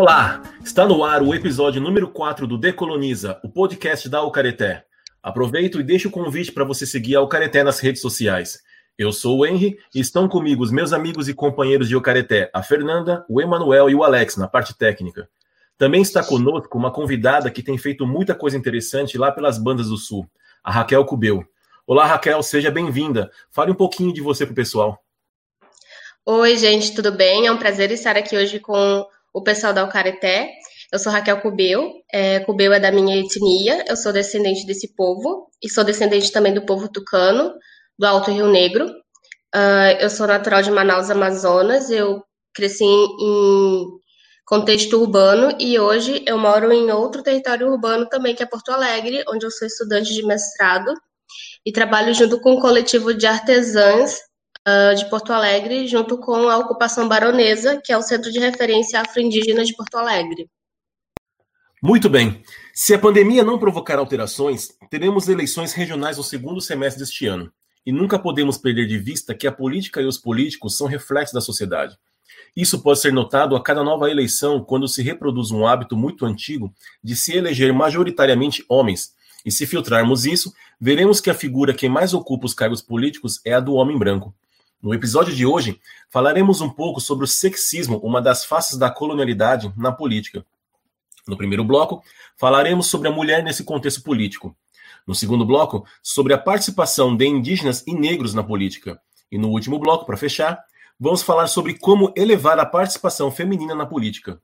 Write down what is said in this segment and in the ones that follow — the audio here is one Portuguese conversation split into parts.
Olá, está no ar o episódio número 4 do Decoloniza, o podcast da Alcareté. Aproveito e deixo o convite para você seguir a Alcareté nas redes sociais. Eu sou o Henry e estão comigo os meus amigos e companheiros de Alcareté, a Fernanda, o Emanuel e o Alex, na parte técnica. Também está conosco uma convidada que tem feito muita coisa interessante lá pelas bandas do Sul, a Raquel Cubeu. Olá, Raquel, seja bem-vinda. Fale um pouquinho de você para o pessoal. Oi, gente, tudo bem? É um prazer estar aqui hoje com o pessoal da Alcareté. Eu sou Raquel Cubeu, é, Cubeu é da minha etnia, eu sou descendente desse povo e sou descendente também do povo tucano, do Alto Rio Negro. Uh, eu sou natural de Manaus, Amazonas, eu cresci em contexto urbano e hoje eu moro em outro território urbano também, que é Porto Alegre, onde eu sou estudante de mestrado e trabalho junto com o coletivo de artesãs uh, de Porto Alegre, junto com a Ocupação Baronesa, que é o Centro de Referência Afro-Indígena de Porto Alegre. Muito bem. Se a pandemia não provocar alterações, teremos eleições regionais no segundo semestre deste ano. E nunca podemos perder de vista que a política e os políticos são reflexos da sociedade. Isso pode ser notado a cada nova eleição, quando se reproduz um hábito muito antigo de se eleger majoritariamente homens. E se filtrarmos isso, veremos que a figura que mais ocupa os cargos políticos é a do homem branco. No episódio de hoje, falaremos um pouco sobre o sexismo, uma das faces da colonialidade na política. No primeiro bloco, falaremos sobre a mulher nesse contexto político. No segundo bloco, sobre a participação de indígenas e negros na política. E no último bloco, para fechar, vamos falar sobre como elevar a participação feminina na política.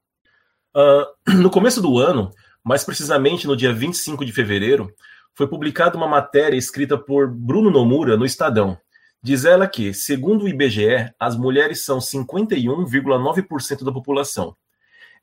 Uh, no começo do ano, mais precisamente no dia 25 de fevereiro, foi publicada uma matéria escrita por Bruno Nomura no Estadão, Diz ela que, segundo o IBGE, as mulheres são 51,9% da população.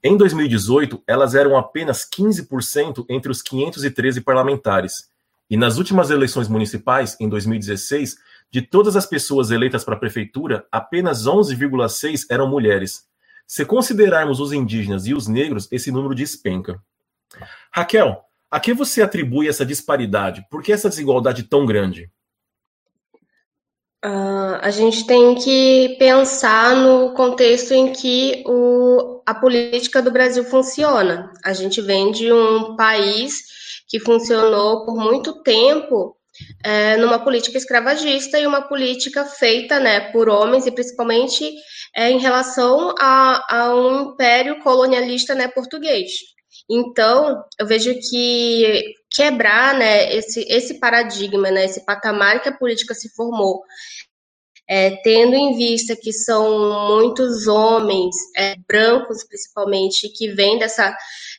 Em 2018, elas eram apenas 15% entre os 513 parlamentares. E nas últimas eleições municipais, em 2016, de todas as pessoas eleitas para a prefeitura, apenas 11,6 eram mulheres. Se considerarmos os indígenas e os negros, esse número despenca. Raquel, a que você atribui essa disparidade? Por que essa desigualdade tão grande? Uh, a gente tem que pensar no contexto em que o, a política do Brasil funciona. A gente vem de um país que funcionou por muito tempo é, numa política escravagista e uma política feita né, por homens, e principalmente é, em relação a, a, um império colonialista né, português. Então, eu vejo que quebrar né, esse, esse paradigma, né, esse patamar que a política se formou, é, tendo em vista que são muitos homens, é, brancos principalmente, que vêm dessa.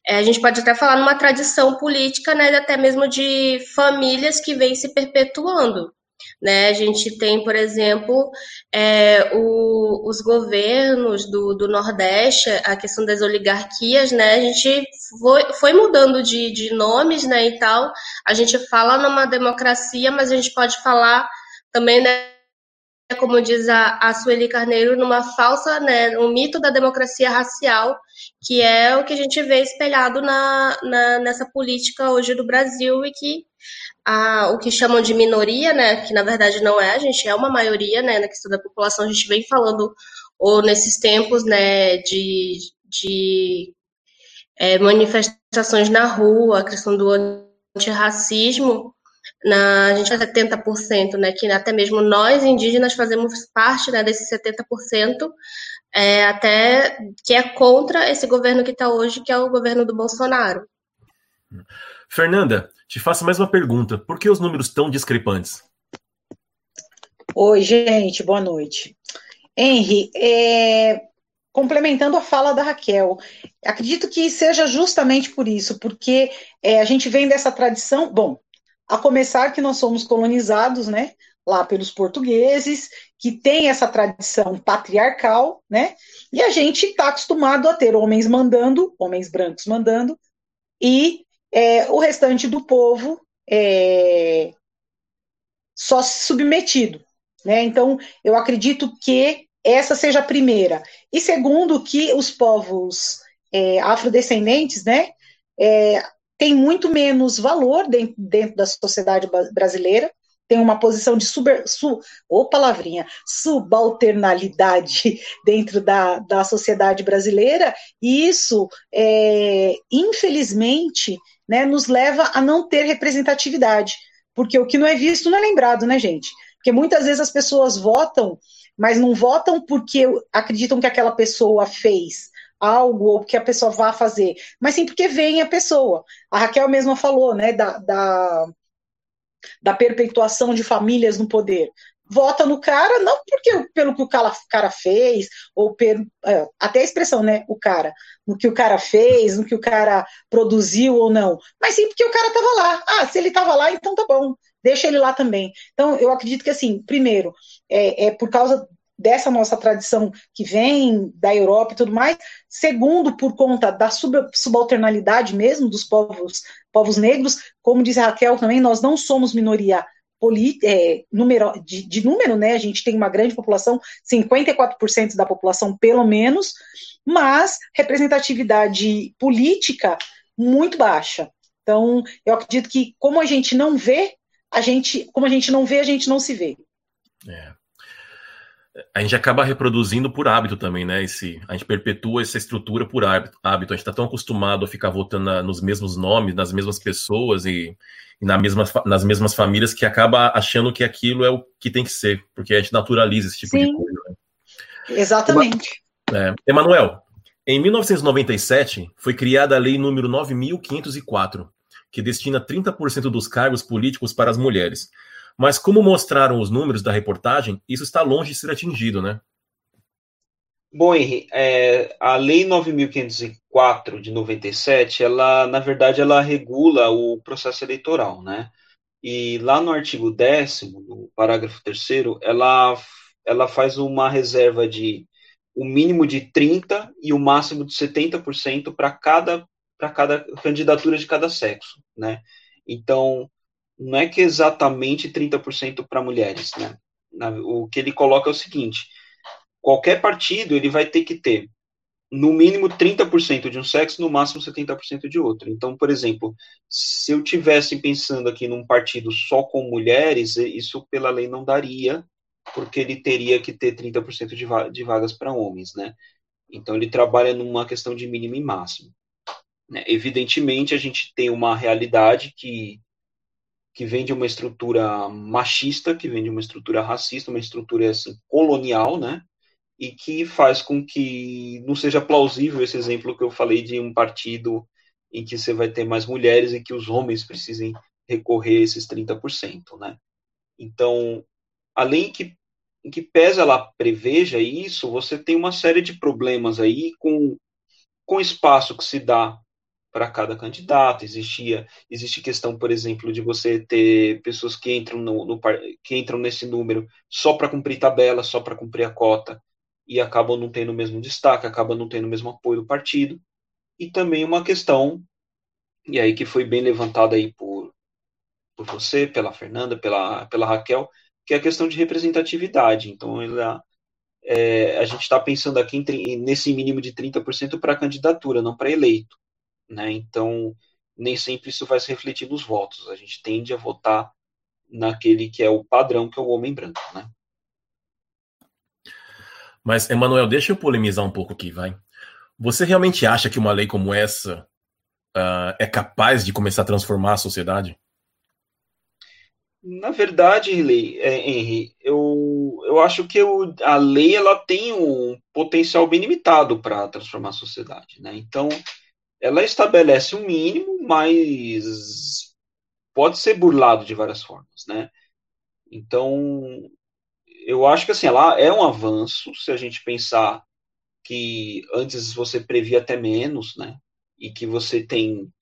É, a gente pode até falar numa tradição política, né, até mesmo de famílias que vêm se perpetuando. Né? A gente tem, por exemplo, é, o, os governos do, do, Nordeste, a questão das oligarquias, né? A gente foi, foi mudando de, de nomes, né, e tal. A gente fala numa democracia, mas a gente pode falar também, né, como diz a, a Sueli Carneiro, numa falsa, né, um mito da democracia racial, que é o que a gente vê espelhado na, na nessa política hoje do Brasil e que a, o que chamam de minoria, né, que na verdade não é, a gente é uma maioria, né, na questão da população, a gente vem falando ou nesses tempos, né, de, de é, manifestações na rua, a questão do antirracismo, na, a gente é 70%, né, que até mesmo nós indígenas fazemos parte né, desses 70%, é, até que é contra esse governo que está hoje, que é o governo do Bolsonaro. Fernanda, te faço mais uma pergunta. Por que os números tão discrepantes? Oi, gente, boa noite. Henry, é, complementando a fala da Raquel, acredito que seja justamente por isso, porque é, a gente vem dessa tradição, bom, a começar que nós somos colonizados, né, lá pelos portugueses, que tem essa tradição patriarcal, né, e a gente está acostumado a ter homens mandando, homens brancos mandando, e é, o restante do povo é, só submetido. Né? Então, eu acredito que essa seja a primeira. E segundo, que os povos é, afrodescendentes né, é, têm muito menos valor dentro, dentro da sociedade brasileira, tem uma posição de super, su, palavrinha, subalternalidade dentro da, da sociedade brasileira, e isso, é, infelizmente, né, nos leva a não ter representatividade, porque o que não é visto não é lembrado, né, gente? Porque muitas vezes as pessoas votam, mas não votam porque acreditam que aquela pessoa fez algo ou que a pessoa vá fazer, mas sim porque vem a pessoa. A Raquel mesma falou, né, da, da, da perpetuação de famílias no poder. Vota no cara, não porque pelo que o cara, fez, ou per, é, até a expressão, né? O cara, no que o cara fez, no que o cara produziu ou não, mas sim porque o cara estava lá. Ah, se ele estava lá, então tá bom, deixa ele lá também. Então, eu acredito que, assim, primeiro, é, é por causa dessa nossa tradição que vem da Europa e tudo mais. Segundo, por conta da sub, subalternalidade mesmo dos povos, povos negros, como diz a Raquel também, nós não somos minoria é, número, de, de, número, né? A gente tem uma grande população, 54% da população, pelo menos, mas representatividade política muito baixa. Então, eu acredito que como a gente não vê, a gente, como a gente não vê, a gente não se vê. É a gente acaba reproduzindo por hábito também, né? Esse, a gente perpetua essa estrutura por hábito. hábito. A gente está tão acostumado a ficar votando na, nos mesmos nomes, nas mesmas pessoas e, e na mesma, nas mesmas famílias que acaba achando que aquilo é o que tem que ser, porque a gente naturaliza esse tipo Sim. de coisa. Né? Exatamente. É, Emanuel, em 1997 foi criada a Lei número 9504, que destina 30% dos cargos políticos para as mulheres. Mas como mostraram os números da reportagem, isso está longe de ser atingido, né? Bom, Henri, é, a Lei 9.504 de 97, ela, na verdade, ela regula o processo eleitoral, né? E lá no artigo 10 no parágrafo 3 ela, ela faz uma reserva de o mínimo de 30% e o máximo de 70% para cada, cada candidatura de cada sexo, né? Então, não é que exatamente 30% para mulheres, né? O que ele coloca é o seguinte: qualquer partido ele vai ter que ter no mínimo 30% de um sexo, no máximo 70% de outro. Então, por exemplo, se eu tivesse pensando aqui num partido só com mulheres, isso pela lei não daria, porque ele teria que ter 30% de, de vagas para homens, né? Então ele trabalha numa questão de mínimo e máximo. Né? Evidentemente, a gente tem uma realidade que que vem de uma estrutura machista, que vem de uma estrutura racista, uma estrutura assim, colonial, né? E que faz com que não seja plausível esse exemplo que eu falei de um partido em que você vai ter mais mulheres e que os homens precisem recorrer a esses 30%, né? Então, além que em que pesa ela preveja isso, você tem uma série de problemas aí com, com o espaço que se dá para cada candidato. Existia, existe questão, por exemplo, de você ter pessoas que entram no, no que entram nesse número só para cumprir tabela, só para cumprir a cota e acabam não tendo o mesmo destaque, acabam não tendo o mesmo apoio do partido. E também uma questão e aí que foi bem levantada aí por por você, pela Fernanda, pela pela Raquel, que é a questão de representatividade. Então, ela, é, a gente está pensando aqui em, nesse mínimo de 30% para candidatura, não para eleito. Né? Então, nem sempre isso vai se refletir nos votos. A gente tende a votar naquele que é o padrão, que é o homem branco. Né? Mas, Emanuel, deixa eu polemizar um pouco aqui, vai. Você realmente acha que uma lei como essa uh, é capaz de começar a transformar a sociedade? Na verdade, é, Henry, eu, eu acho que eu, a lei ela tem um potencial bem limitado para transformar a sociedade. Né? Então, ela estabelece um mínimo, mas pode ser burlado de várias formas, né? Então, eu acho que assim, ela é um avanço se a gente pensar que antes você previa até menos, né? E que você tem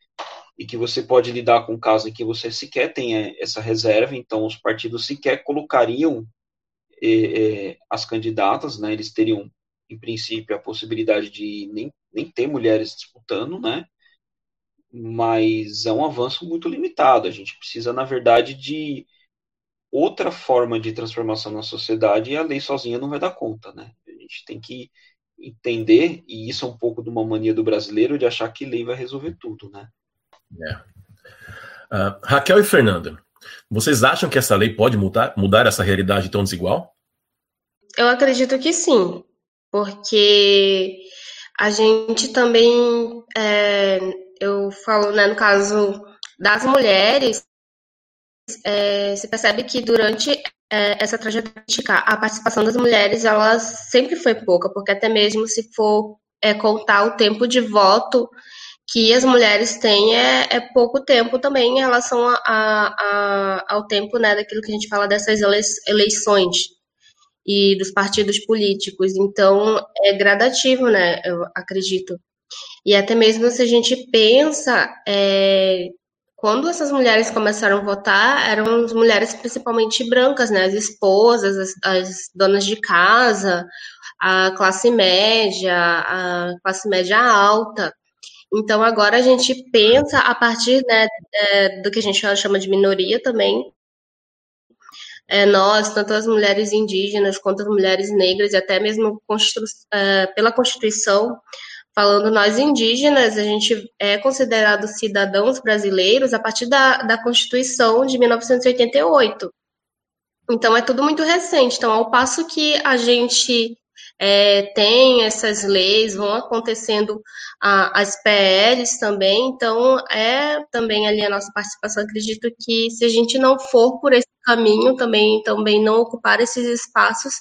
e que você pode lidar com casos em que você sequer tem essa reserva, então os partidos sequer colocariam eh, eh, as candidatas, né? Eles teriam em princípio, a possibilidade de nem, nem ter mulheres disputando, né? Mas é um avanço muito limitado. A gente precisa, na verdade, de outra forma de transformação na sociedade e a lei sozinha não vai dar conta, né? A gente tem que entender, e isso é um pouco de uma mania do brasileiro, de achar que lei vai resolver tudo, né? É. Uh, Raquel e Fernanda, Vocês acham que essa lei pode mudar, mudar essa realidade tão desigual? Eu acredito que sim, porque a gente também, é, eu falo, né, no caso das mulheres, é, se percebe que durante é, essa trajetória a participação das mulheres ela sempre foi pouca, porque até mesmo se for é, contar o tempo de voto que as mulheres têm é, é pouco tempo também em relação a, a, ao tempo né, daquilo que a gente fala dessas eleições e dos partidos políticos. Então, é gradativo, né, eu acredito. E até mesmo se a gente pensa, é, quando essas mulheres começaram a votar, eram as mulheres principalmente brancas, né, as esposas, as, as donas de casa, a classe média, a classe média alta. Então, agora a gente pensa a partir né, é, do que a gente chama de minoria também. É, nós, tanto as mulheres indígenas quanto as mulheres negras, e até mesmo é, pela Constituição, falando nós indígenas, a gente é considerado cidadãos brasileiros a partir da, da Constituição de 1988. Então, é tudo muito recente. Então, ao passo que a gente é, tem essas leis, vão acontecendo a, as PLs também, então é também ali a nossa participação. Acredito que se a gente não for por esse caminho, também, também não ocupar esses espaços,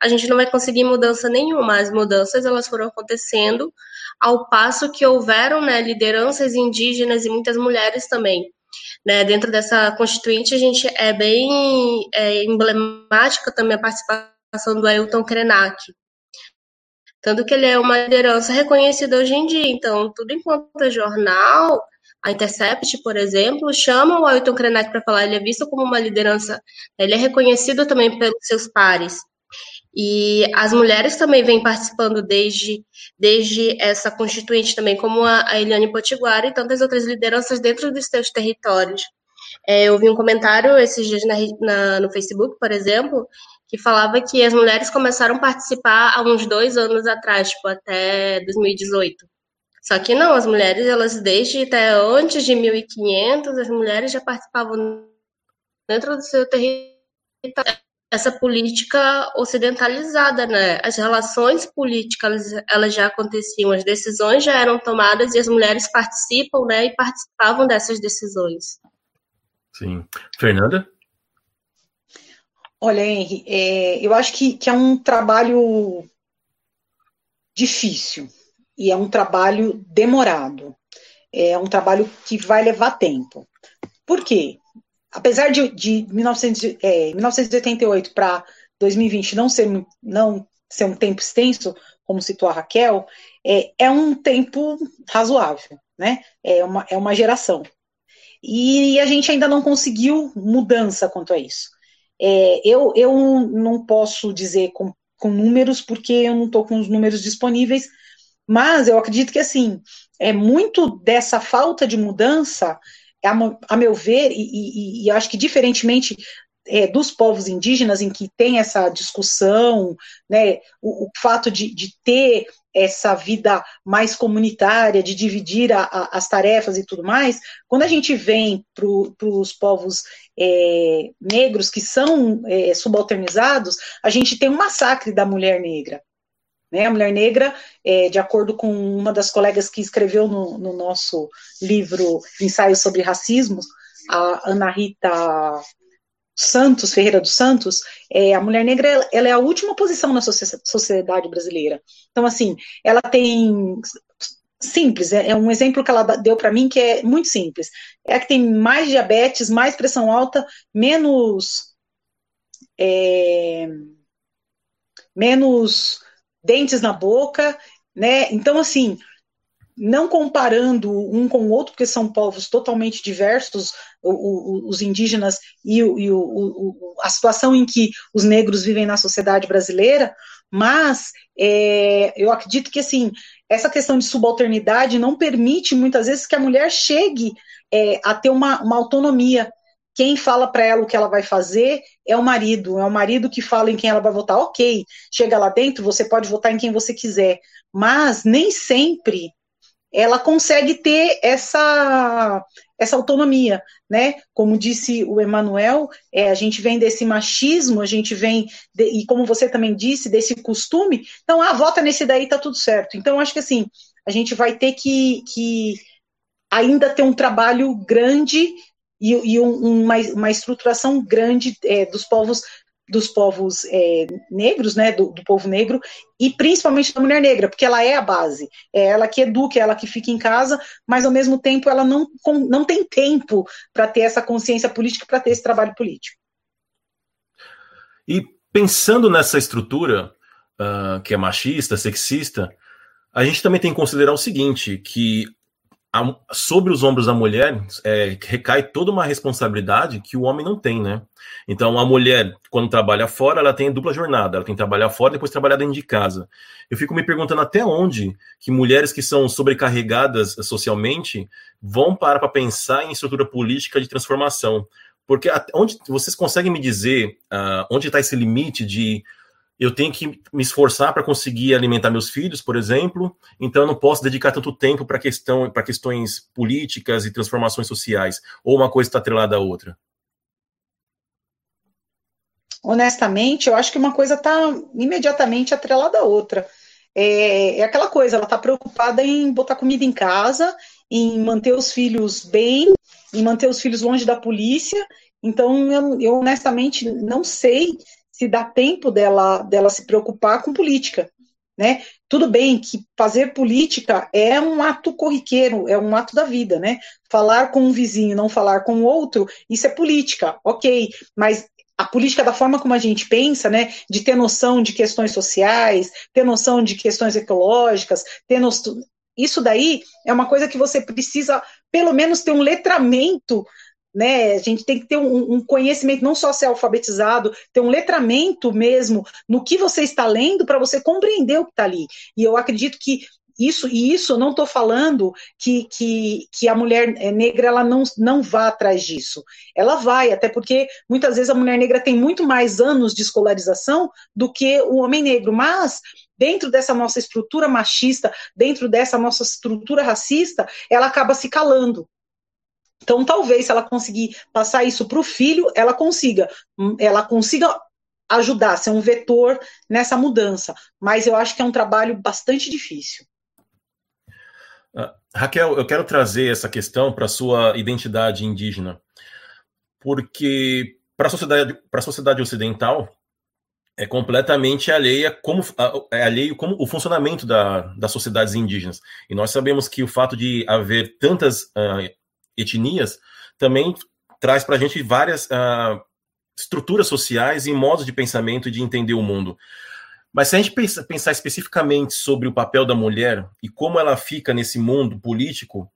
a gente não vai conseguir mudança nenhuma. As mudanças elas foram acontecendo ao passo que houveram né, lideranças indígenas e muitas mulheres também. Né, dentro dessa constituinte, a gente é bem é, emblemática também a participação do Ailton Krenak, tanto que ele é uma liderança reconhecida hoje em dia. Então, tudo enquanto é jornal, a Intercept, por exemplo, chama o Ailton Krenak para falar, ele é visto como uma liderança, ele é reconhecido também pelos seus pares. E as mulheres também vêm participando desde, desde essa constituinte também, como a, Eliane Potiguara e tantas outras lideranças dentro dos seus territórios. É, eu vi um comentário esses dias na, na, no Facebook, por exemplo, que falava que as mulheres começaram a participar há uns dois anos atrás, tipo, até 2018. Só que não, as mulheres, elas desde até antes de 1500, as mulheres já participavam dentro do seu território. Essa política ocidentalizada, né? As relações políticas, elas já aconteciam, as decisões já eram tomadas e as mulheres participam, né? E participavam dessas decisões. Sim. Fernanda? Olha, Henry, é, eu acho que, que é um trabalho difícil e é um trabalho demorado. É um trabalho que vai levar tempo. Por quê? Apesar de, de 1900, é, 1988 para 2020 não ser, não ser um tempo extenso, como citou a Raquel, é, é um tempo razoável, né? É uma, é uma geração. E a gente ainda não conseguiu mudança quanto a isso. É, eu, eu não posso dizer com, com números, porque eu não estou com os números disponíveis, mas eu acredito que, assim, é muito dessa falta de mudança, a, meu ver, e, e, e acho que diferentemente é, dos povos indígenas, em que tem essa discussão, né, o, o fato de, de, ter essa vida mais comunitária, de dividir a, a, as tarefas e tudo mais, quando a gente vem para os povos é, negros que são é, subalternizados, a gente tem um massacre da mulher negra. Né? A mulher negra, é, de acordo com uma das colegas que escreveu no, no nosso livro Ensaios sobre Racismo, a Ana Rita Santos, Ferreira dos Santos, é, a mulher negra ela é a última posição na sociedade brasileira. Então, assim, ela tem simples, é, é um exemplo que ela deu para mim que é muito simples. É a que tem mais diabetes, mais pressão alta, menos é, menos dentes na boca, né? Então, assim, não comparando um com o outro, porque são povos totalmente diversos, o, o, os indígenas e, o, e a situação em que os negros vivem na sociedade brasileira, mas é, eu acredito que assim essa questão de subalternidade não permite muitas vezes que a mulher chegue é, a ter uma, uma autonomia. Quem fala para ela o que ela vai fazer é o marido, é o marido que fala em quem ela vai votar. Ok, chega lá dentro, você pode votar em quem você quiser, mas nem sempre ela consegue ter essa, essa autonomia, né? Como disse o Emanuel, é, a gente vem desse machismo, a gente vem, de, e como você também disse, desse costume, então, ah, vota nesse daí, tá tudo certo. Então, acho que assim, a gente vai ter que, que ainda ter um trabalho grande e, e um, uma, uma, estruturação grande é, dos povos dos povos é, negros, né, do, do, povo negro, e principalmente da mulher negra, porque ela é a base, é ela que educa, é ela que fica em casa, mas ao mesmo tempo ela não, não tem tempo para ter essa consciência política, para ter esse trabalho político. E pensando nessa estrutura uh, que é machista, sexista, a gente também tem que considerar o seguinte, que a, sobre os ombros da mulher é, recai toda uma responsabilidade que o homem não tem, né? Então, a mulher, quando trabalha fora, ela tem dupla jornada. Ela tem que trabalhar fora e depois trabalhar dentro de casa. Eu fico me perguntando até onde que mulheres que são sobrecarregadas socialmente vão parar para pensar em estrutura política de transformação. Porque onde vocês conseguem me dizer uh, onde está esse limite de eu tenho que me esforçar para conseguir alimentar meus filhos, por exemplo, então eu não posso dedicar tanto tempo para questão, para questões políticas e transformações sociais, ou uma coisa está atrelada à outra? Honestamente, eu acho que uma coisa está imediatamente atrelada à outra. É, é aquela coisa, ela está preocupada em botar comida em casa, em manter os filhos bem, em manter os filhos longe da polícia. Então, eu, eu honestamente não sei se dá tempo dela, dela se preocupar com política. Né? Tudo bem que fazer política é um ato corriqueiro, é um ato da vida, né? Falar com um vizinho, não falar com o outro, isso é política, ok. Mas a política da forma como a gente pensa, né? De ter noção de questões sociais, ter noção de questões ecológicas, ter noção. Isso daí é uma coisa que você precisa, pelo menos, ter um letramento né? A gente tem que ter um, um, conhecimento, não só ser alfabetizado, ter um letramento mesmo no que você está lendo para você compreender o que está ali. E eu acredito que isso e isso eu não estou falando que, que, que a mulher eh, negra ela não, não vá atrás disso. Ela vai, até porque muitas vezes a mulher negra tem muito mais anos de escolarização do que o homem negro, mas dentro dessa nossa estrutura machista, dentro dessa nossa estrutura racista, ela acaba se calando. Então, talvez, se ela conseguir passar isso para o filho, ela consiga, ela consiga ajudar, ser um vetor nessa mudança. Mas eu acho que é um trabalho bastante difícil. Uh, Raquel, eu quero trazer essa questão para a sua identidade indígena, porque para a sociedade, sociedade ocidental é completamente alheia como é alheio como o funcionamento da, das sociedades indígenas. E nós sabemos que o fato de haver tantas uh, etnias, também traz para a gente várias uh, estruturas sociais e modos de pensamento e de entender o mundo. Mas se a gente pensa, pensar especificamente sobre o papel da mulher e como ela fica nesse mundo político,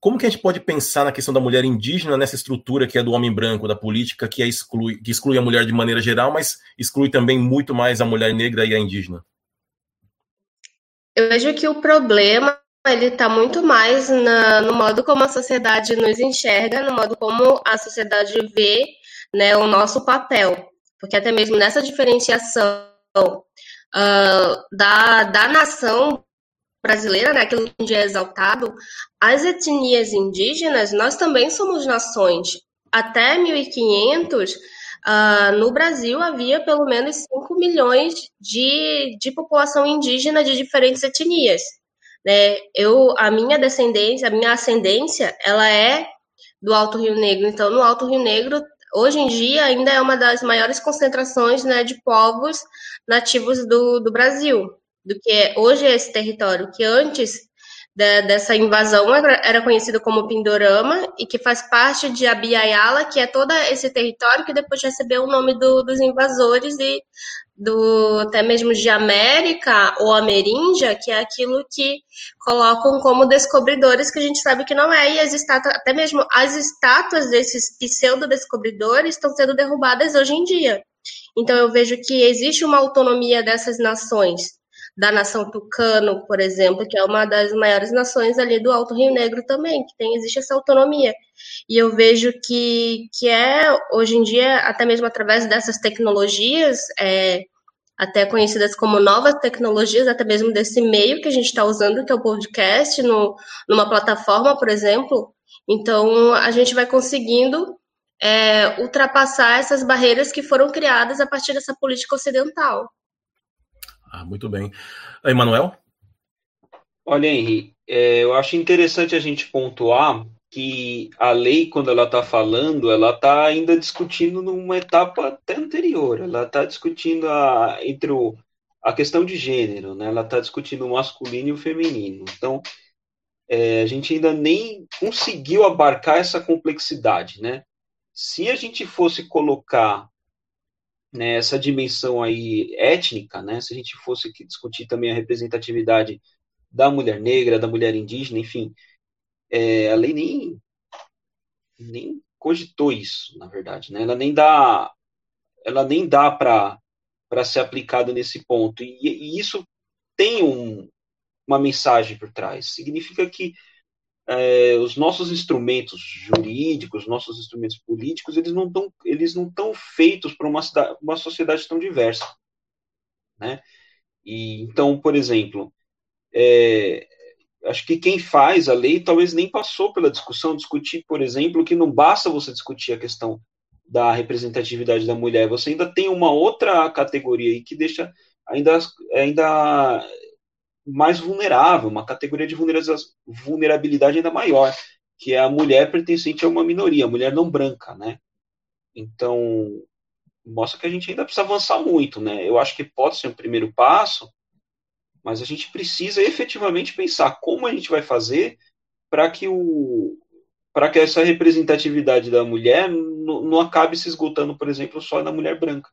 como que a gente pode pensar na questão da mulher indígena nessa estrutura que é do homem branco, da política, que, é exclui, que exclui a mulher de maneira geral, mas exclui também muito mais a mulher negra e a indígena? Eu vejo que o problema ele está muito mais na, no modo como a sociedade nos enxerga, no modo como a sociedade vê né, o nosso papel. Porque até mesmo nessa diferenciação uh, da, da nação brasileira, né, aquilo que é exaltado, as etnias indígenas, nós também somos nações. Até 1500, uh, ah, no Brasil havia pelo menos 5 milhões de, de população indígena de diferentes etnias né? Eu, a minha descendência, a minha ascendência, ela é do Alto Rio Negro. Então, no Alto Rio Negro, hoje em dia, ainda é uma das maiores concentrações né, de povos nativos do, do Brasil, do que é hoje é esse território, que antes de, dessa invasão era, era conhecido como Pindorama e que faz parte de Abiaiala, que é todo esse território que depois recebeu o nome do, dos invasores e do até mesmo de América ou Ameríndia, que é aquilo que colocam como descobridores que a gente sabe que não é, e as estátuas, até mesmo as estátuas desses pseudo-descobridores estão sendo derrubadas hoje em dia. Então eu vejo que existe uma autonomia dessas nações, da nação tucano, por exemplo, que é uma das maiores nações ali do Alto Rio Negro também, que tem, existe essa autonomia. E eu vejo que, que é, hoje em dia, até mesmo através dessas tecnologias, é, até conhecidas como novas tecnologias, até mesmo desse meio que a gente está usando, que é o podcast, no, numa plataforma, por exemplo, Então, a gente vai conseguindo é, ultrapassar essas barreiras que foram criadas a partir dessa política ocidental. Ah, muito bem. Emanuel? Olha, Henri, é, eu acho interessante a gente pontuar que a lei, quando ela está falando, ela está ainda discutindo numa etapa até anterior. Ela está discutindo a, entre o, a questão de gênero, né? Ela está discutindo o masculino e o feminino. Então, é, a gente ainda nem conseguiu abarcar essa complexidade, né? Se a gente fosse colocar né, essa dimensão aí étnica, né? Se a gente fosse discutir também a representatividade da mulher negra, da mulher indígena, enfim, é, a lei nem, nem cogitou isso, na verdade, né? Ela nem dá, ela nem dá para para ser aplicada nesse ponto. E, e isso tem um, uma mensagem por trás. Significa que é, os nossos instrumentos jurídicos, nossos instrumentos políticos, eles não estão eles não estão feitos para uma, uma sociedade tão diversa, né? E então, por exemplo, é, acho que quem faz a lei talvez nem passou pela discussão, discutir, por exemplo, que não basta você discutir a questão da representatividade da mulher, você ainda tem uma outra categoria aí que deixa ainda, ainda mais vulnerável, uma categoria de vulnerabilidade ainda maior, que é a mulher pertencente a uma minoria, a mulher não branca, né? Então, mostra que a gente ainda precisa avançar muito, né? Eu acho que pode ser um primeiro passo, mas a gente precisa efetivamente pensar como a gente vai fazer para que o para que essa representatividade da mulher não, não acabe se esgotando, por exemplo, só na mulher branca.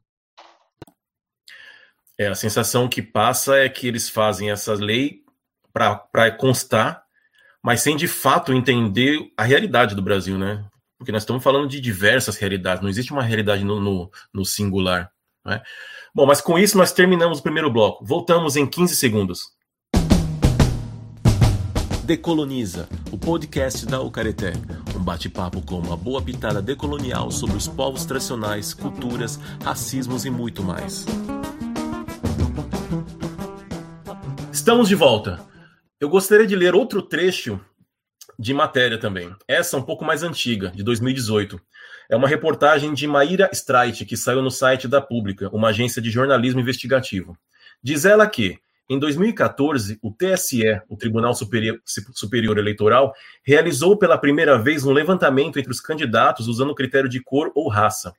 É, a sensação que passa é que eles fazem essa lei para constar, mas sem de fato entender a realidade do Brasil, né? Porque nós estamos falando de diversas realidades, não existe uma realidade no, no, no singular. Né? Bom, mas com isso nós terminamos o primeiro bloco. Voltamos em 15 segundos. Decoloniza, o podcast da Ucareté. Um bate-papo com uma boa pitada decolonial sobre os povos tradicionais, culturas, racismos e muito mais. Estamos de volta. Eu gostaria de ler outro trecho de matéria também. Essa um pouco mais antiga, de 2018. É uma reportagem de Maíra Streit, que saiu no site da Pública, uma agência de jornalismo investigativo. Diz ela que, em 2014, o TSE, o Tribunal Superior, Superior Eleitoral, realizou pela primeira vez um levantamento entre os candidatos usando o critério de cor ou raça.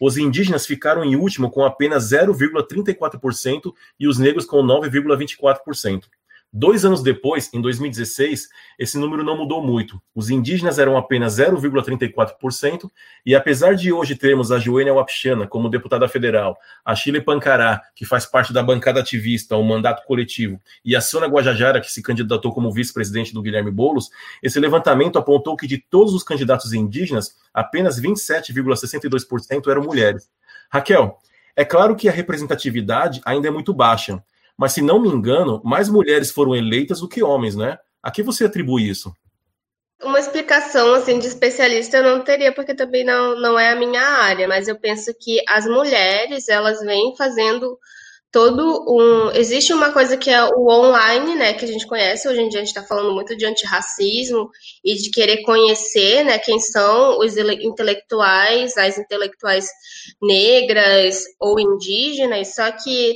Os indígenas ficaram em último com apenas 0,34% e os negros com 9,24%. Dois anos depois, em 2016, esse número não mudou muito. Os indígenas eram apenas 0,34%, e apesar de hoje termos a Joênia Wapchana como deputada federal, a Chile Pancará, que faz parte da bancada ativista, o mandato coletivo, e a Sônia Guajajara, que se candidatou como vice-presidente do Guilherme Boulos, esse levantamento apontou que de todos os candidatos indígenas, apenas 27,62% eram mulheres. Raquel, é claro que a representatividade ainda é muito baixa, mas se não me engano, mais mulheres foram eleitas do que homens, né? A que você atribui isso? Uma explicação assim de especialista eu não teria, porque também não, não é a minha área, mas eu penso que as mulheres elas vêm fazendo todo um. Existe uma coisa que é o online, né? Que a gente conhece. Hoje em dia a gente está falando muito de antirracismo e de querer conhecer né, quem são os intelectuais, as intelectuais negras ou indígenas, só que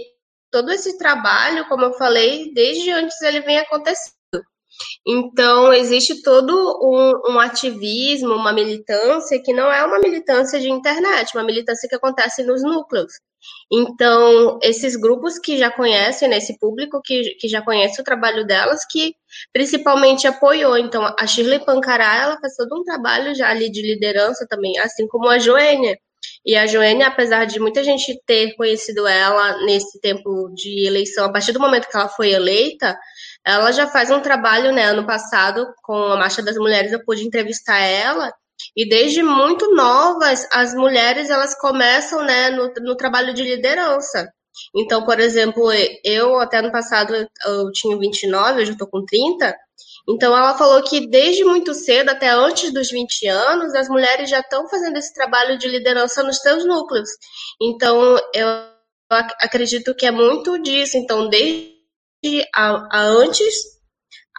todo esse trabalho, como eu falei, desde antes ele vem acontecendo. Então, existe todo um, um, ativismo, uma militância que não é uma militância de internet, uma militância que acontece nos núcleos. Então, esses grupos que já conhecem, né, esse público que, que já conhece o trabalho delas, que principalmente apoiou. Então, a Shirley Pancará, ela faz todo um trabalho já ali de liderança também, assim como a Joênia. E a Joênia, apesar de muita gente ter conhecido ela nesse tempo de eleição, a partir do momento que ela foi eleita, ela já faz um trabalho, né? Ano passado, com a Marcha das Mulheres, eu pude entrevistar ela. E desde muito novas, as mulheres elas começam, né, no, no trabalho de liderança. Então, por exemplo, eu até ano passado eu tinha 29, hoje eu tô com 30. Então, ela falou que desde muito cedo, até antes dos 20 anos, as mulheres já estão fazendo esse trabalho de liderança nos seus núcleos. Então, eu acredito que é muito disso. Então, desde a, a antes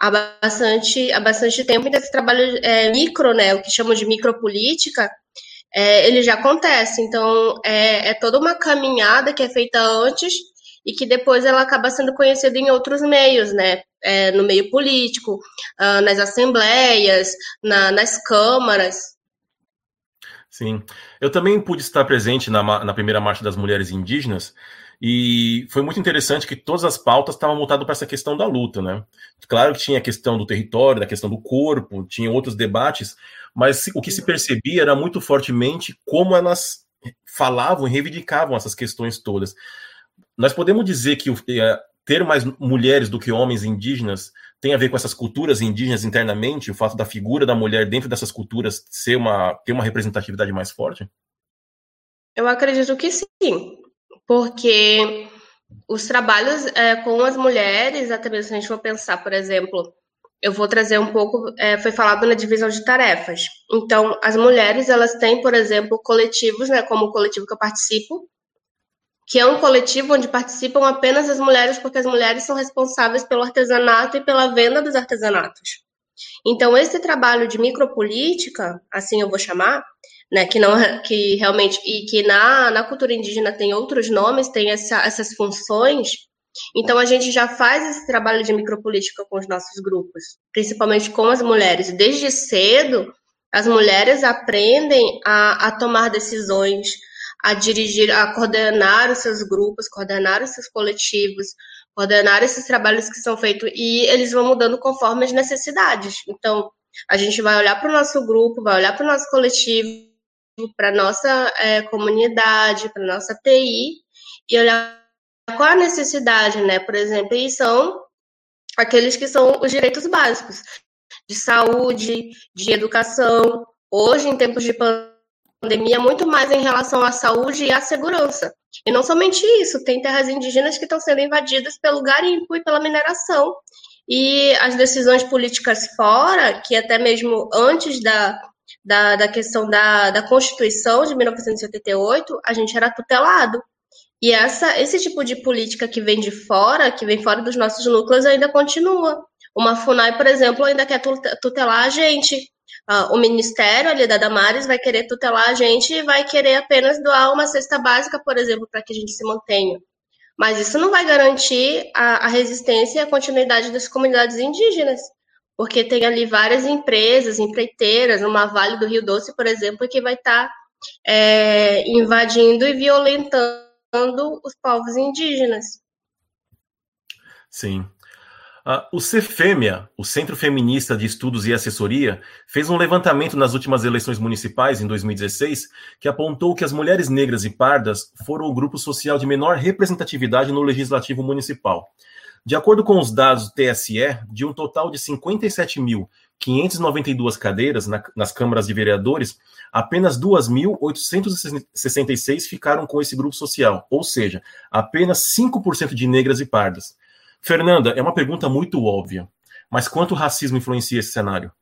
há bastante, há bastante tempo, esse trabalho é, micro, né, o que chamam de micropolítica, é, ele já acontece. Então, é, é toda uma caminhada que é feita antes e que depois ela acaba sendo conhecida em outros meios, né? É, no meio político, uh, nas assembleias, na, nas câmaras. Sim. Eu também pude estar presente na, na primeira marcha das mulheres indígenas e foi muito interessante que todas as pautas estavam voltadas para essa questão da luta, né? Claro que tinha a questão do território, da questão do corpo, tinha outros debates, mas o que se percebia era muito fortemente como elas falavam e reivindicavam essas questões todas. Nós podemos dizer que é, ter mais mulheres do que homens indígenas tem a ver com essas culturas indígenas internamente, o fato da figura da mulher dentro dessas culturas ser uma, ter uma representatividade mais forte? Eu acredito que sim, porque os trabalhos é, com as mulheres, até mesmo se a gente for pensar, por exemplo, eu vou trazer um pouco, é, foi falado na divisão de tarefas. Então, as mulheres, elas têm, por exemplo, coletivos, né, como o coletivo que eu participo, que é um coletivo onde participam apenas as mulheres, porque as mulheres são responsáveis pelo artesanato e pela venda dos artesanatos. Então, esse trabalho de micropolítica, assim eu vou chamar, né, que não que realmente e que na, na cultura indígena tem outros nomes, tem essa, essas funções, então, a gente já faz esse trabalho de micropolítica com os nossos grupos, principalmente com as mulheres. Desde cedo, as mulheres aprendem a, a tomar decisões, a dirigir, a coordenar os seus grupos, coordenar os seus coletivos, coordenar esses trabalhos que são feitos e eles vão mudando conforme as necessidades. Então, a gente vai olhar para o nosso grupo, vai olhar para o nosso coletivo, para a nossa é, comunidade, para a nossa TI e olhar qual a necessidade, né? Por exemplo, e são aqueles que são os direitos básicos de saúde, de educação. Hoje, em tempos de pandemia, muito mais em relação à saúde e à segurança. E não somente isso, tem terras indígenas que estão sendo invadidas pelo garimpo e pela mineração. E as decisões políticas fora, que até mesmo antes da, da, da questão da, da Constituição de 1988, a gente era tutelado. E essa, esse tipo de política que vem de fora, que vem fora dos nossos núcleos, ainda continua. Uma FUNAI, por exemplo, ainda quer tutelar a gente. Uh, o Ministério ali da Damares vai querer tutelar a gente e vai querer apenas doar uma cesta básica, por exemplo, para que a gente se mantenha. Mas isso não vai garantir a, a resistência e a continuidade das comunidades indígenas, porque tem ali várias empresas, empreiteiras, uma Vale do Rio Doce, por exemplo, que vai estar tá, é, invadindo e violentando os povos indígenas. Sim. Uh, o CFEMEA, o Centro Feminista de Estudos e Assessoria, fez um levantamento nas últimas eleições municipais, em 2016, que apontou que as mulheres negras e pardas foram o grupo social de menor representatividade no legislativo municipal. De acordo com os dados do TSE, de um total de 57.592 cadeiras na, nas câmaras de vereadores, apenas 2.866 ficaram com esse grupo social, ou seja, apenas 5% de negras e pardas. Fernanda, é uma pergunta muito óbvia, mas quanto o racismo influencia esse cenário?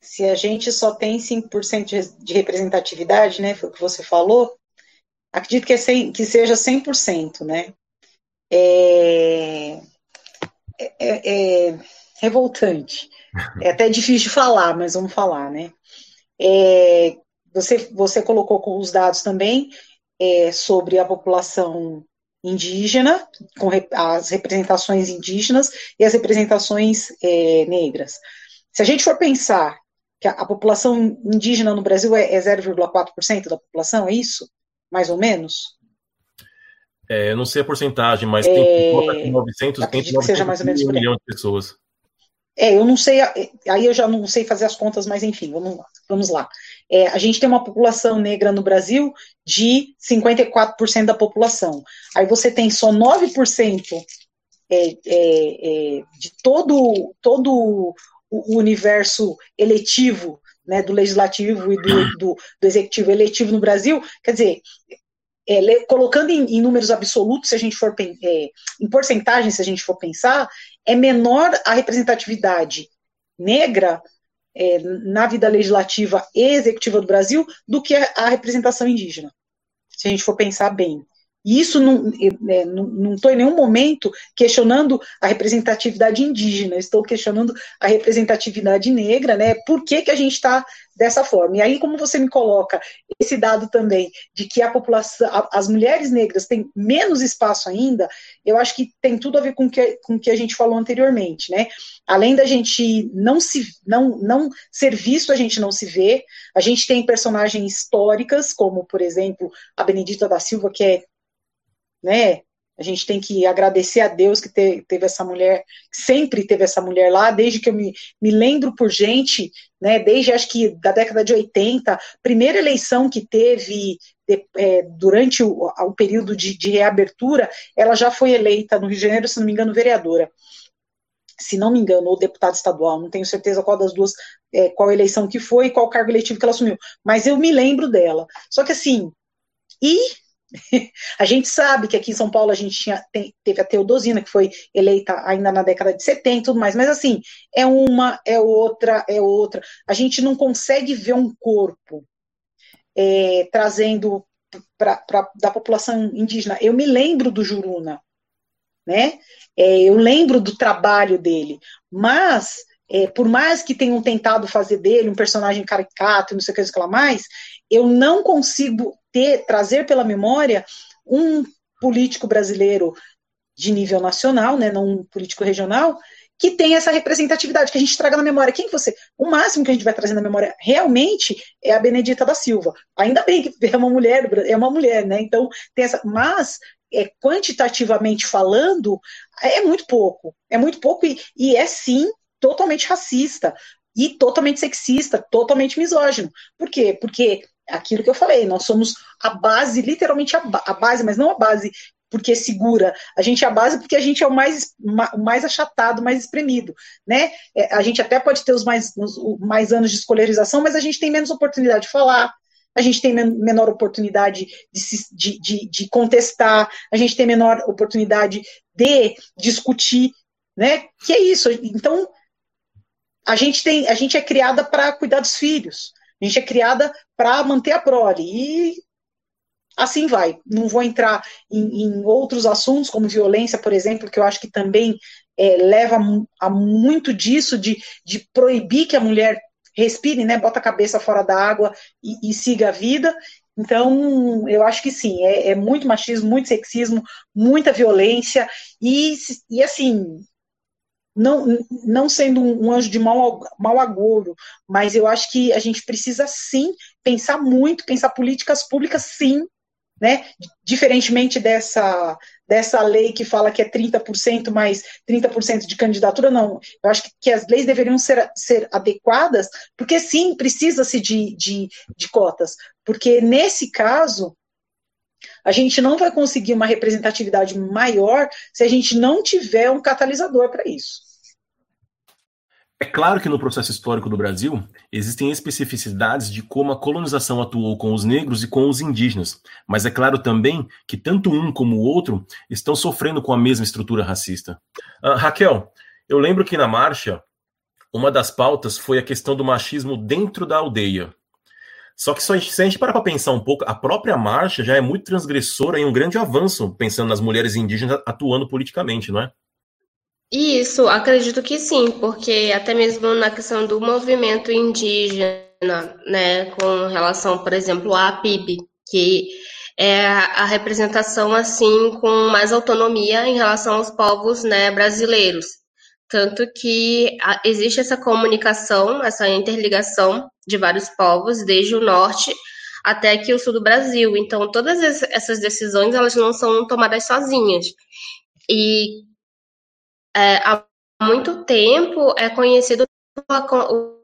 Se a gente só tem 5% de representatividade, né, foi o que você falou, acredito que, é 100, que seja 100%, né? É, é, é, é revoltante. É até difícil de falar, mas vamos falar, né? É, você, você colocou com os dados também é, sobre a população indígena, com as representações indígenas e as representações é, negras. Se a gente for pensar que a, a população indígena no Brasil é, é 0,4% da população, é isso? Mais ou menos? É, eu não sei a porcentagem, mas tem 900, tem 900 que seja mais ou menos um milhão de pessoas. É, eu não sei, aí eu já não sei fazer as contas, mas enfim, vamos lá. Vamos lá. É, a gente tem uma população negra no Brasil de 54% da população. Aí você tem só 9% é, é, é, de todo, todo o universo eletivo né, do legislativo e do, do, do executivo eletivo no Brasil. Quer dizer, é, colocando em, em, números absolutos, se a gente for é, em porcentagem, se a gente for pensar, é menor a representatividade negra é, na vida legislativa e executiva do Brasil do que a, a representação indígena. Se a gente for pensar bem. E isso não estou é, em nenhum momento questionando a representatividade indígena, estou questionando a representatividade negra, né? Por que, que a gente está dessa forma? E aí, como você me coloca esse dado também de que a população, as mulheres negras têm menos espaço ainda, eu acho que tem tudo a ver com que, o com que a gente falou anteriormente, né? Além da gente não se não, não ser visto, a gente não se vê. A gente tem personagens históricas, como, por exemplo, a Benedita da Silva, que é né? A gente tem que agradecer a Deus que te, teve essa mulher, sempre teve essa mulher lá, desde que eu me, me lembro por gente, né? Desde acho que da década de 80, primeira eleição que teve de, é, durante o, o período de, de reabertura, ela já foi eleita no Rio de Janeiro, se não me engano, vereadora se não me engano, ou deputado estadual, não tenho certeza qual das duas, é, qual eleição que foi e qual cargo eletivo que ela assumiu, mas eu me lembro dela. Só que assim, e a gente sabe que aqui em São Paulo a gente tinha, tem, teve a Teodosina, que foi eleita ainda na década de 70 e tudo mais, mas assim, é uma, é outra, é outra. A gente não consegue ver um corpo é, trazendo pra, pra, da população indígena. Eu me lembro do Juruna, né? É, eu lembro do trabalho dele, mas é, por mais que tenham tentado fazer dele um personagem caricato, não sei o que, lá mais, eu não consigo ter, trazer pela memória um político brasileiro de nível nacional, né, não um político regional, que tem essa representatividade, que a gente traga na memória. Quem que você. O máximo que a gente vai trazer na memória realmente é a Benedita da Silva. Ainda bem que é uma mulher, é uma mulher, né? Então, tem essa. Mas, é, quantitativamente falando, é muito pouco. É muito pouco e, e é sim totalmente racista e totalmente sexista, totalmente misógino. Por quê? Porque aquilo que eu falei, nós somos a base, literalmente a, a base, mas não a base porque segura, a gente é a base porque a gente é o mais, mais achatado, mais espremido, né? É, a gente até pode ter os mais, os mais anos de escolarização, mas a gente tem menos oportunidade de falar, a gente tem menor oportunidade de, de, de, de contestar, a gente tem menor oportunidade de discutir, né? Que é isso. Então, a gente tem, a gente é criada para cuidar dos filhos. A gente é criada para manter a prole. E assim vai. Não vou entrar em, em, outros assuntos, como violência, por exemplo, que eu acho que também é, leva a muito disso de, de proibir que a mulher respire, né, bota a cabeça fora da água e, e siga a vida. Então, eu acho que sim, é, é, muito machismo, muito sexismo, muita violência, e, e assim, não, não sendo um anjo de mau, mau agouro, mas eu acho que a gente precisa sim pensar muito, pensar políticas públicas sim, né? Diferentemente dessa, dessa lei que fala que é 30% mais 30% de candidatura, não. Eu acho que, que, as leis deveriam ser, ser adequadas, porque sim, precisa-se de, de, de cotas. Porque nesse caso, a gente não vai conseguir uma representatividade maior se a gente não tiver um catalisador para isso. É claro que no processo histórico do Brasil existem especificidades de como a colonização atuou com os negros e com os indígenas, mas é claro também que tanto um como o outro estão sofrendo com a mesma estrutura racista. Uh, Raquel, eu lembro que na marcha uma das pautas foi a questão do machismo dentro da aldeia. Só que se a gente parar para pensar um pouco, a própria marcha já é muito transgressora e um grande avanço pensando nas mulheres indígenas atuando politicamente, não é? Isso, acredito que sim, porque até mesmo na questão do movimento indígena, né, com relação, por exemplo, à PIB, que é a representação assim com mais autonomia em relação aos povos, né, brasileiros. Tanto que existe essa comunicação, essa interligação de vários povos, desde o norte até aqui o sul do Brasil. Então, todas essas decisões, elas não são tomadas sozinhas. E é, há muito tempo é conhecido o,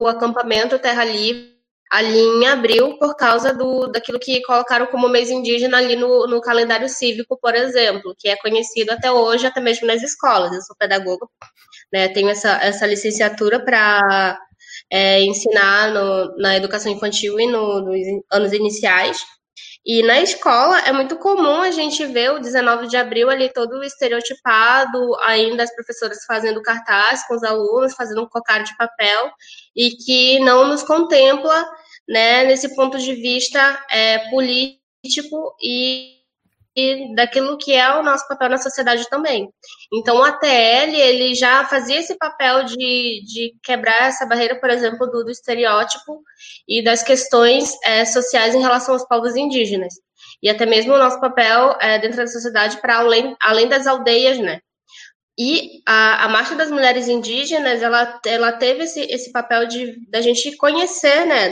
o acampamento Terra Livre ali em abril por causa do, daquilo que colocaram como mês indígena ali no, no calendário cívico, por exemplo, que é conhecido até hoje, até mesmo nas escolas. Eu sou pedagoga, né, tenho essa, essa licenciatura para é, ensinar no, na educação infantil e no, nos anos iniciais. E na escola é muito comum a gente ver o 19 de abril ali todo estereotipado, ainda as professoras fazendo cartaz com os alunos, fazendo um cocário de papel, e que não nos contempla né, nesse ponto de vista é, político e daquilo que é o nosso papel na sociedade também. Então, o ATL, ele já fazia esse papel de, de quebrar essa barreira, por exemplo, do, do estereótipo e das questões é, sociais em relação aos povos indígenas. E até mesmo o nosso papel é, dentro da sociedade para além, além das aldeias, né? E a, a Marcha das Mulheres Indígenas, ela, ela teve esse, esse papel de da gente conhecer, né,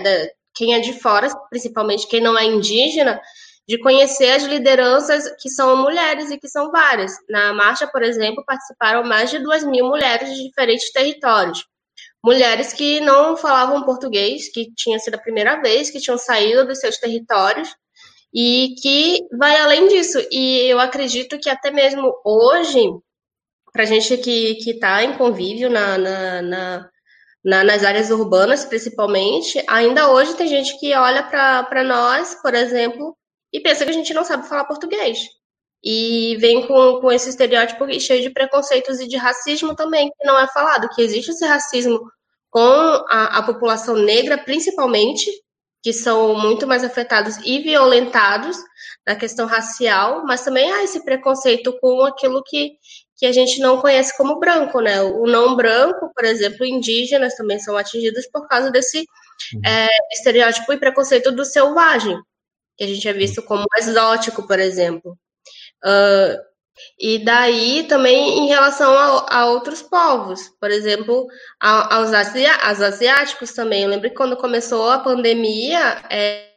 quem é de fora, principalmente quem não é indígena, de conhecer as lideranças que são mulheres e que são várias. Na marcha, por exemplo, participaram mais de duas mil mulheres de diferentes territórios. Mulheres que não falavam português, que tinha sido a primeira vez, que tinham saído dos seus territórios e que vai além disso. E eu acredito que até mesmo hoje, para a gente que está em convívio na, na, na, na, nas áreas urbanas, principalmente, ainda hoje tem gente que olha para nós, por exemplo, e pensa que a gente não sabe falar português. E vem com, com esse estereótipo cheio de preconceitos e de racismo também, que não é falado, que existe esse racismo com a, a população negra, principalmente, que são muito mais afetados e violentados na questão racial, mas também há esse preconceito com aquilo que, que a gente não conhece como branco, né? O não branco, por exemplo, indígenas também são atingidos por causa desse é, estereótipo e preconceito do selvagem que a gente é visto como exótico, por exemplo. Uh, e daí também em relação a, a outros povos, por exemplo, a, aos, aos asiáticos também. Eu lembro que quando começou a pandemia, é,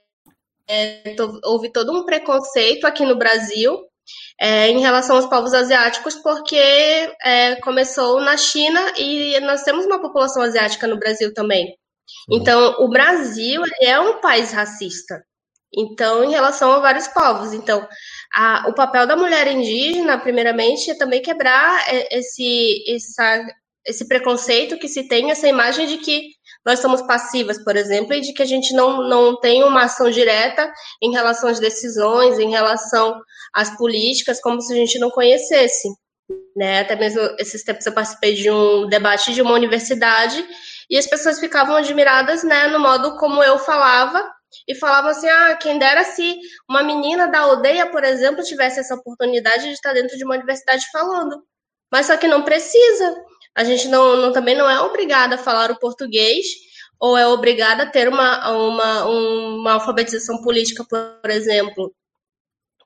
é, houve todo um preconceito aqui no Brasil é, em relação aos povos asiáticos, porque é, começou na China e nós temos uma população asiática no Brasil também. Então, o Brasil é um país racista. Então, em relação a vários povos. Então, a, o papel da mulher indígena, primeiramente, é também quebrar esse, essa, esse preconceito que se tem, essa imagem de que nós somos passivas, por exemplo, e de que a gente não, não tem uma ação direta em relação às decisões, em relação às políticas, como se a gente não conhecesse. Né? Até mesmo esses tempos eu participei de um debate de uma universidade e as pessoas ficavam admiradas né, no modo como eu falava e falavam assim: ah, quem dera se uma menina da aldeia, por exemplo, tivesse essa oportunidade de estar dentro de uma universidade falando. Mas só que não precisa. A gente não, não também não é obrigada a falar o português ou é obrigada a ter uma, uma, uma alfabetização política, por exemplo.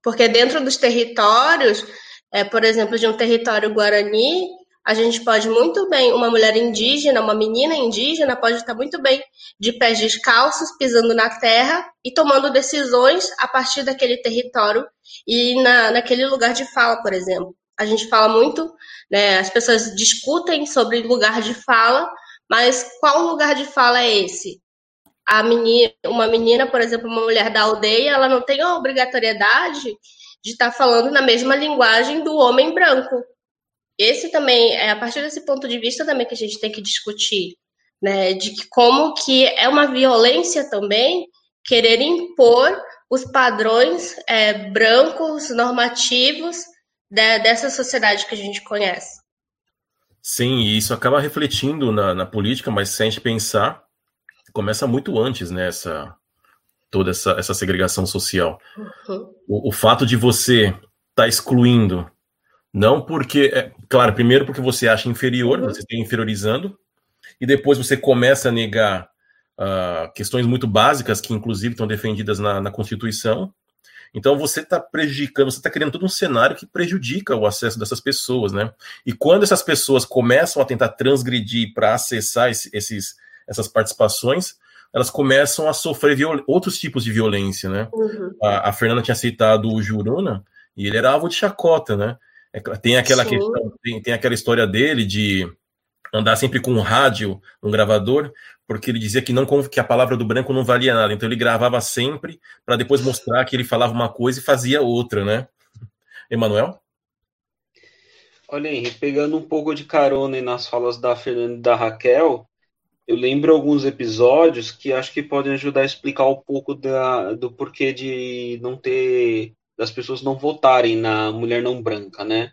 Porque dentro dos territórios, é, por exemplo, de um território guarani, a gente pode muito bem, uma mulher indígena, uma menina indígena, pode estar muito bem de pés descalços, pisando na terra e tomando decisões a partir daquele território e na, naquele lugar de fala, por exemplo. A gente fala muito, né, as pessoas discutem sobre lugar de fala, mas qual lugar de fala é esse? A menina, uma menina, por exemplo, uma mulher da aldeia, ela não tem a obrigatoriedade de estar falando na mesma linguagem do homem branco esse também é a partir desse ponto de vista também que a gente tem que discutir, né, de que como que é uma violência também querer impor os padrões é, brancos normativos de, dessa sociedade que a gente conhece. Sim, e isso acaba refletindo na, na política, mas se a gente pensar, começa muito antes, né, essa, toda essa, essa segregação social. Uhum. O, o fato de você estar tá excluindo não porque, é, claro, primeiro porque você acha inferior, uhum. você está inferiorizando, e depois você começa a negar uh, questões muito básicas que, inclusive, estão defendidas na, na Constituição. Então você está prejudicando, você está criando todo um cenário que prejudica o acesso dessas pessoas, né? E quando essas pessoas começam a tentar transgredir para acessar esse, esses, essas participações, elas começam a sofrer outros tipos de violência, né? Uhum. A, a, Fernanda tinha citado o Juruna e ele era alvo de chacota, né? É, tem aquela questão, tem, tem, aquela história dele de andar sempre com um rádio, um gravador, porque ele dizia que não que a palavra do branco não valia nada. Então ele gravava sempre para depois mostrar que ele falava uma coisa e fazia outra, né? Emanuel? Olha, Henrique, pegando um pouco de carona nas falas da Fernanda e da Raquel, eu lembro alguns episódios que acho que podem ajudar a explicar um pouco da, do porquê de não ter das pessoas não votarem na mulher não branca, né?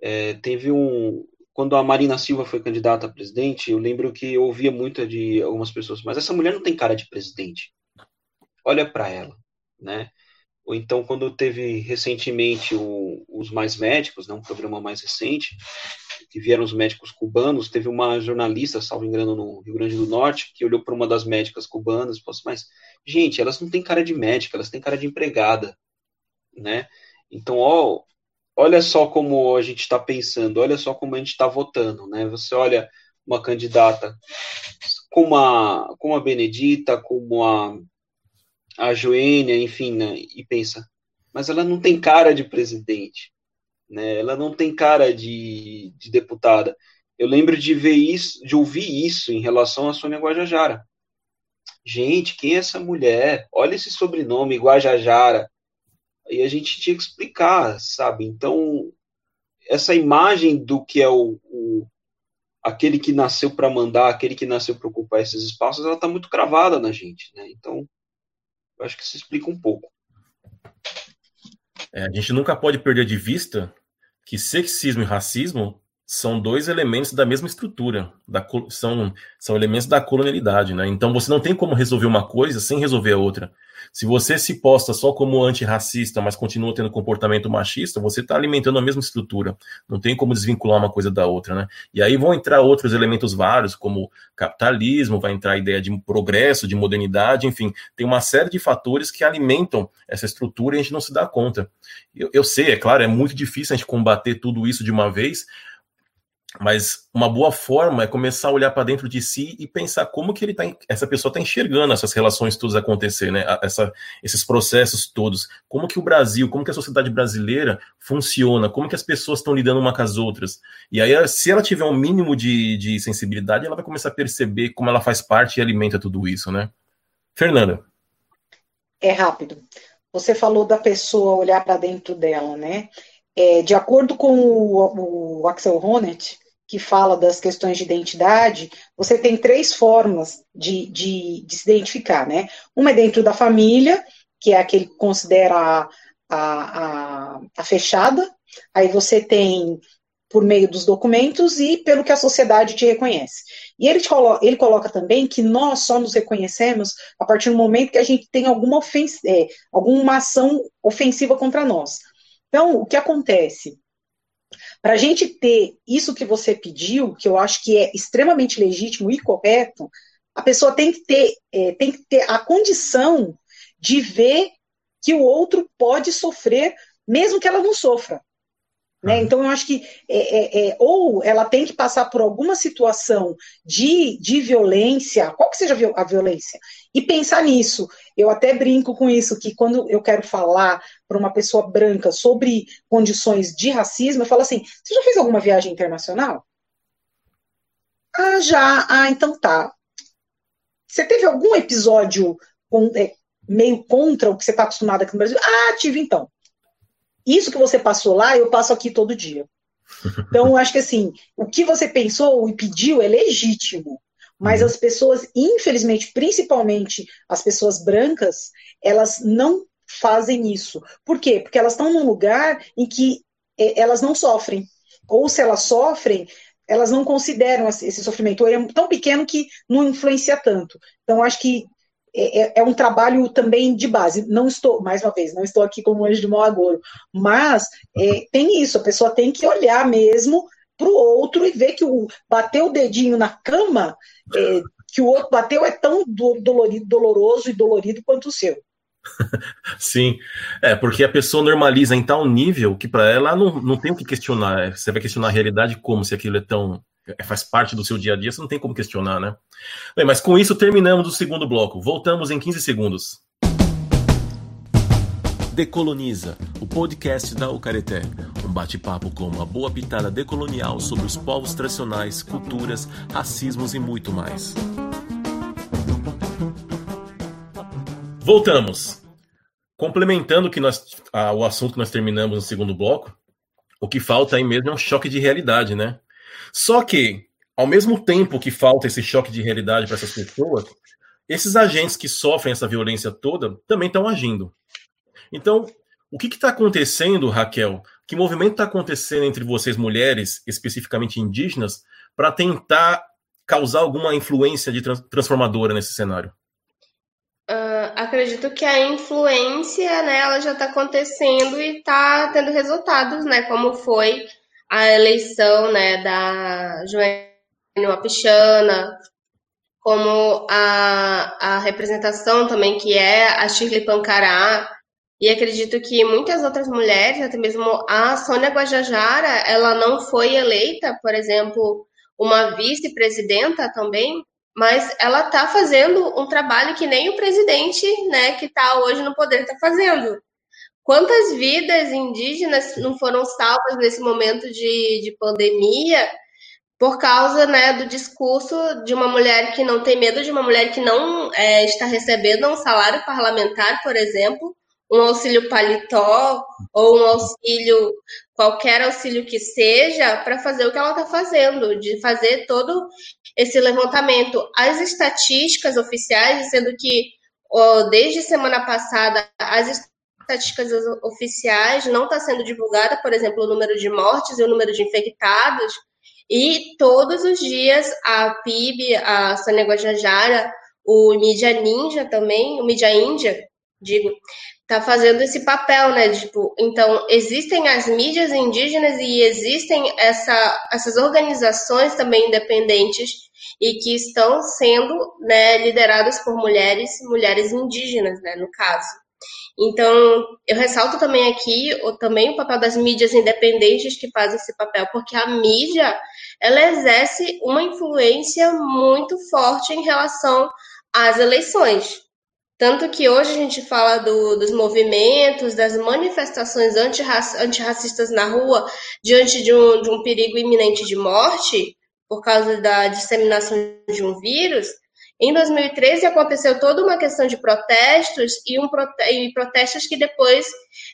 É, teve um quando a Marina Silva foi candidata a presidente, eu lembro que eu ouvia muito de algumas pessoas, mas essa mulher não tem cara de presidente. Olha para ela, né? Ou então quando teve recentemente o, os Mais Médicos, né, um programa mais recente, que vieram os médicos cubanos, teve uma jornalista, salvo engano, no Rio Grande do Norte, que olhou para uma das médicas cubanas e falou assim, mas, gente, elas não têm cara de médica, elas têm cara de empregada, né? Então, ó, olha só como a gente está pensando, olha só como a gente está votando, né? Você olha uma candidata como a, como a Benedita, como a, a Joênia, enfim, né? e pensa, mas ela não tem cara de presidente, né? Ela não tem cara de, de deputada. Eu lembro de ver isso, de ouvir isso em relação a Sônia Guajajara. Gente, quem é essa mulher? Olha esse sobrenome, Guajajara. E a gente tinha que explicar, sabe? Então, essa imagem do que é o, o aquele que nasceu para mandar, aquele que nasceu para ocupar esses espaços, ela está muito cravada na gente, né? Então, eu acho que isso explica um pouco. É, a gente nunca pode perder de vista que sexismo e racismo são dois elementos da mesma estrutura, da, são, são elementos da colonialidade, né? Então você não tem como resolver uma coisa sem resolver a outra. Se você se posta só como antirracista, mas continua tendo comportamento machista, você está alimentando a mesma estrutura. Não tem como desvincular uma coisa da outra, né? E aí vão entrar outros elementos vários, como capitalismo, vai entrar a ideia de progresso, de modernidade, enfim, tem uma série de fatores que alimentam essa estrutura e a gente não se dá conta. Eu, eu sei, é claro, é muito difícil a gente combater tudo isso de uma vez, mas uma boa forma é começar a olhar para dentro de si e pensar como que ele tá, essa pessoa está enxergando essas relações todas acontecer, né? Essa, esses processos todos. Como que o Brasil, como que a sociedade brasileira funciona, como que as pessoas estão lidando uma com as outras. E aí, se ela tiver um mínimo de, de sensibilidade, ela vai começar a perceber como ela faz parte e alimenta tudo isso, né? Fernanda. É rápido. Você falou da pessoa olhar para dentro dela, né? É, de acordo com o, o Axel Honneth, que fala das questões de identidade, você tem três formas de, de, de se identificar, né? Uma é dentro da família, que é aquele que considera a, a, a, fechada, aí você tem por meio dos documentos e pelo que a sociedade te reconhece. E ele, coloca, ele coloca também que nós só nos reconhecemos a partir do momento que a gente tem alguma, é, alguma ação ofensiva contra nós. Então, o que acontece? Para a gente ter isso que você pediu, que eu acho que é extremamente legítimo e correto, a pessoa tem que ter, é, tem que ter a condição de ver que o outro pode sofrer, mesmo que ela não sofra. Né? Uhum. Então, eu acho que é, é, é, ou ela tem que passar por alguma situação de, de violência, qual que seja a violência, e pensar nisso. Eu até brinco com isso, que quando eu quero falar para uma pessoa branca sobre condições de racismo, eu falo assim: você já fez alguma viagem internacional? Ah, já. Ah, então tá. Você teve algum episódio com, é, meio contra o que você está acostumado aqui no Brasil? Ah, tive então. Isso que você passou lá, eu passo aqui todo dia. Então, acho que assim, o que você pensou e pediu é legítimo. Mas uhum. as pessoas, infelizmente, principalmente as pessoas brancas, elas não fazem isso. Por quê? Porque elas estão num lugar em que é, elas não sofrem. Ou se elas sofrem, elas não consideram esse sofrimento. Ou é tão pequeno que não influencia tanto. Então, acho que é, é, é, um trabalho também de base. Não estou, mais uma vez, não estou aqui como anjo de mau agouro, mas é, tem isso, a pessoa tem que olhar mesmo para o outro e ver que o bater o dedinho na cama, é, que o outro bateu é tão dolorido, doloroso e dolorido quanto o seu. Sim, é porque a pessoa normaliza em tal nível que para ela não, não tem o que questionar. Você vai questionar a realidade como se aquilo é tão é, faz parte do seu dia a dia, você não tem como questionar, né? Bem, mas com isso terminamos o segundo bloco. Voltamos em 15 segundos. Decoloniza, o podcast da Ucareté. Um bate-papo com uma boa pitada decolonial sobre os povos tradicionais, culturas, racismos e muito mais. Voltamos. Complementando que nós, ah, o assunto que nós terminamos no segundo bloco, o que falta aí mesmo é um choque de realidade, né? Só que, ao mesmo tempo que falta esse choque de realidade para essas pessoas, esses agentes que sofrem essa violência toda também estão agindo. Então, o que está acontecendo, Raquel? Que movimento está acontecendo entre vocês, mulheres, especificamente indígenas, para tentar causar alguma influência de trans transformadora nesse cenário? Uh, acredito que a influência, né, ela já está acontecendo e está tendo resultados, né, como foi a eleição, né, da Joênia Pichana, como a, a representação também que é a Shirley Pancará, e acredito que muitas outras mulheres, até mesmo a Sônia Guajajara, ela não foi eleita, por exemplo, uma vice-presidenta também, mas ela está fazendo um trabalho que nem o presidente, né, que está hoje no poder está fazendo. Quantas vidas indígenas não foram salvas nesse momento de, de pandemia por causa né, do discurso de uma mulher que não tem medo, de uma mulher que não é, está recebendo um salário parlamentar, por exemplo, um auxílio paletó ou um auxílio, qualquer auxílio que seja, para fazer o que ela está fazendo, de fazer todo esse levantamento. As estatísticas oficiais, sendo que desde semana passada as estatísticas oficiais não está sendo divulgada, por exemplo, o número de mortes e o número de infectados, e todos os dias a PIB, a Sônia Guajajara, o Mídia Ninja também, o Mídia Índia, digo, tá fazendo esse papel, né? Tipo, então existem as mídias indígenas e existem essa, essas organizações também independentes e que estão sendo né, lideradas por mulheres, mulheres indígenas, né, no caso. Então, eu ressalto também aqui o, também o papel das mídias independentes que fazem esse papel, porque a mídia ela exerce uma influência muito forte em relação às eleições. Tanto que hoje a gente fala do, dos movimentos, das manifestações antirrac, antirracistas na rua diante de um, de um perigo iminente de morte por causa da disseminação de um vírus. Em 2013 aconteceu toda uma questão de protestos e, um, e protestos que depois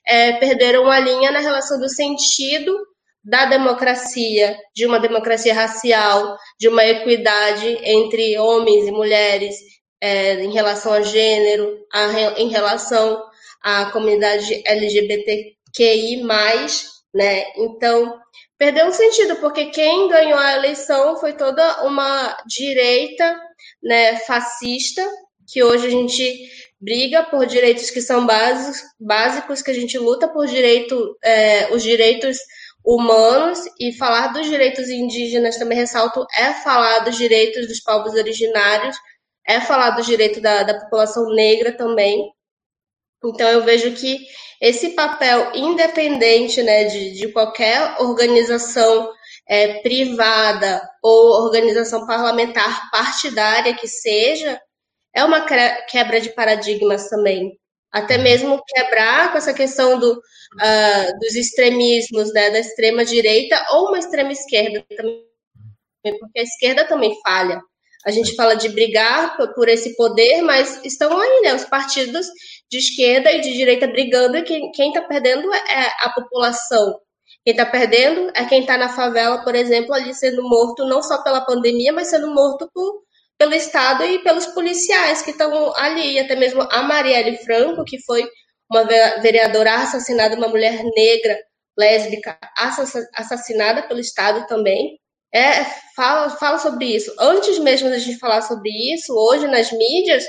é, perderam a linha na relação do sentido da democracia, de uma democracia racial, de uma equidade entre homens e mulheres, é, em relação a gênero, a, em relação à comunidade LGBTQI+, né? Então, perdeu o sentido, porque quem ganhou a eleição foi toda uma direita né, fascista, que hoje a gente briga por direitos que são básicos, básicos que a gente luta por direito, é, os direitos humanos e falar dos direitos indígenas também ressalto é falar dos direitos dos povos originários é falar do direito da, da população negra também. Então, eu vejo que esse papel independente né, de, de qualquer organização é, privada ou organização parlamentar partidária que seja, é uma quebra de paradigmas também. Até mesmo quebrar com essa questão do, uh, dos extremismos, né, da extrema direita ou uma extrema esquerda também, porque a esquerda também falha. A gente fala de brigar por esse poder, mas estão aí, né? Os partidos de esquerda e de direita brigando e quem está perdendo é a população. Quem está perdendo é quem está na favela, por exemplo, ali sendo morto não só pela pandemia, mas sendo morto por, pelo Estado e pelos policiais que estão ali. Até mesmo a Marielle Franco, que foi uma vereadora assassinada, uma mulher negra, lésbica, assassinada pelo Estado também é, fala, fala sobre isso. Antes mesmo da gente falar sobre isso, hoje nas mídias,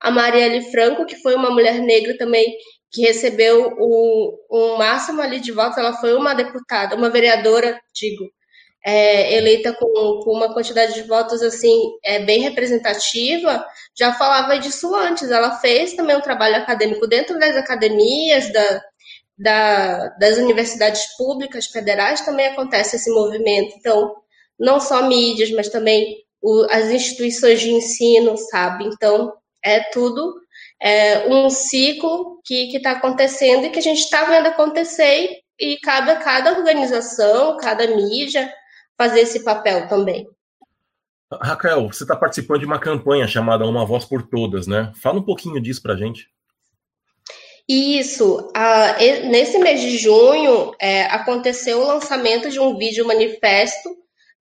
a Marielle Franco, que foi uma mulher negra também que recebeu o, o máximo ali de votos, ela foi uma deputada, uma vereadora, digo, é, eleita com, com, uma quantidade de votos assim é, bem representativa, já falava disso antes. Ela fez também um trabalho acadêmico dentro das academias, da, da, das universidades públicas federais, também acontece esse movimento. Então, não só mídias, mas também o, as instituições de ensino, sabe? Então, é tudo é, um ciclo que está acontecendo e que a gente está vendo acontecer e, e cabe a cada organização, cada mídia fazer esse papel também. Raquel, você está participando de uma campanha chamada Uma Voz por Todas, né? Fala um pouquinho disso para a gente. Isso. nesse mês de junho, é, aconteceu o lançamento de um vídeo manifesto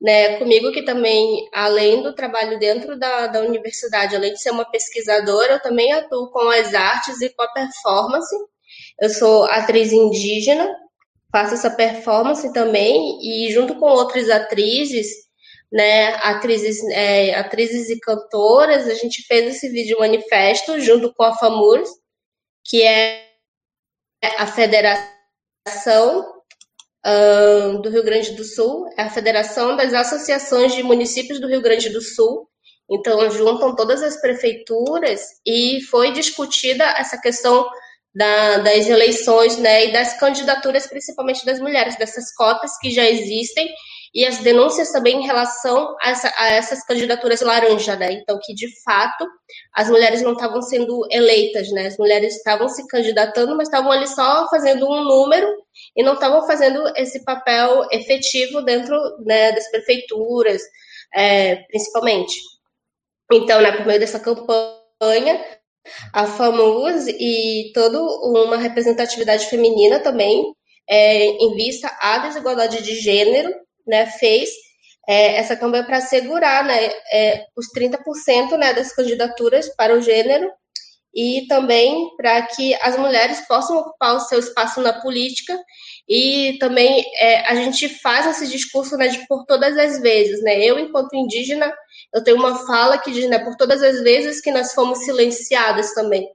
né, comigo que também, além do trabalho dentro da, da universidade, além de ser uma pesquisadora, eu também atuo com as artes e com a performance. Eu sou atriz indígena, faço essa performance também, e junto com outras atrizes, né, atrizes, é, atrizes e cantoras, a gente fez esse vídeo manifesto junto com a FAMURS, que é a Federação uh, do Rio Grande do Sul, é a Federação das Associações de Municípios do Rio Grande do Sul. Então, juntam todas as prefeituras e foi discutida essa questão da, das eleições né, e das candidaturas, principalmente das mulheres, dessas cotas que já existem e as denúncias também em relação a, essa, a essas candidaturas laranja, né? Então, que de fato as mulheres não estavam sendo eleitas, né? As mulheres estavam se candidatando, mas estavam ali só fazendo um número e não estavam fazendo esse papel efetivo dentro né, das prefeituras, é, principalmente. Então, né, por meio dessa campanha, a FAMUS e toda uma representatividade feminina também, é, em vista à desigualdade de gênero, né, fez é, essa campanha para assegurar né, é, os 30% né, das candidaturas para o gênero e também para que as mulheres possam ocupar o seu espaço na política e também é, a gente faz esse discurso né, de por todas as vezes, né? Eu, enquanto indígena, eu tenho uma fala que diz, né, por todas as vezes que nós fomos silenciadas também,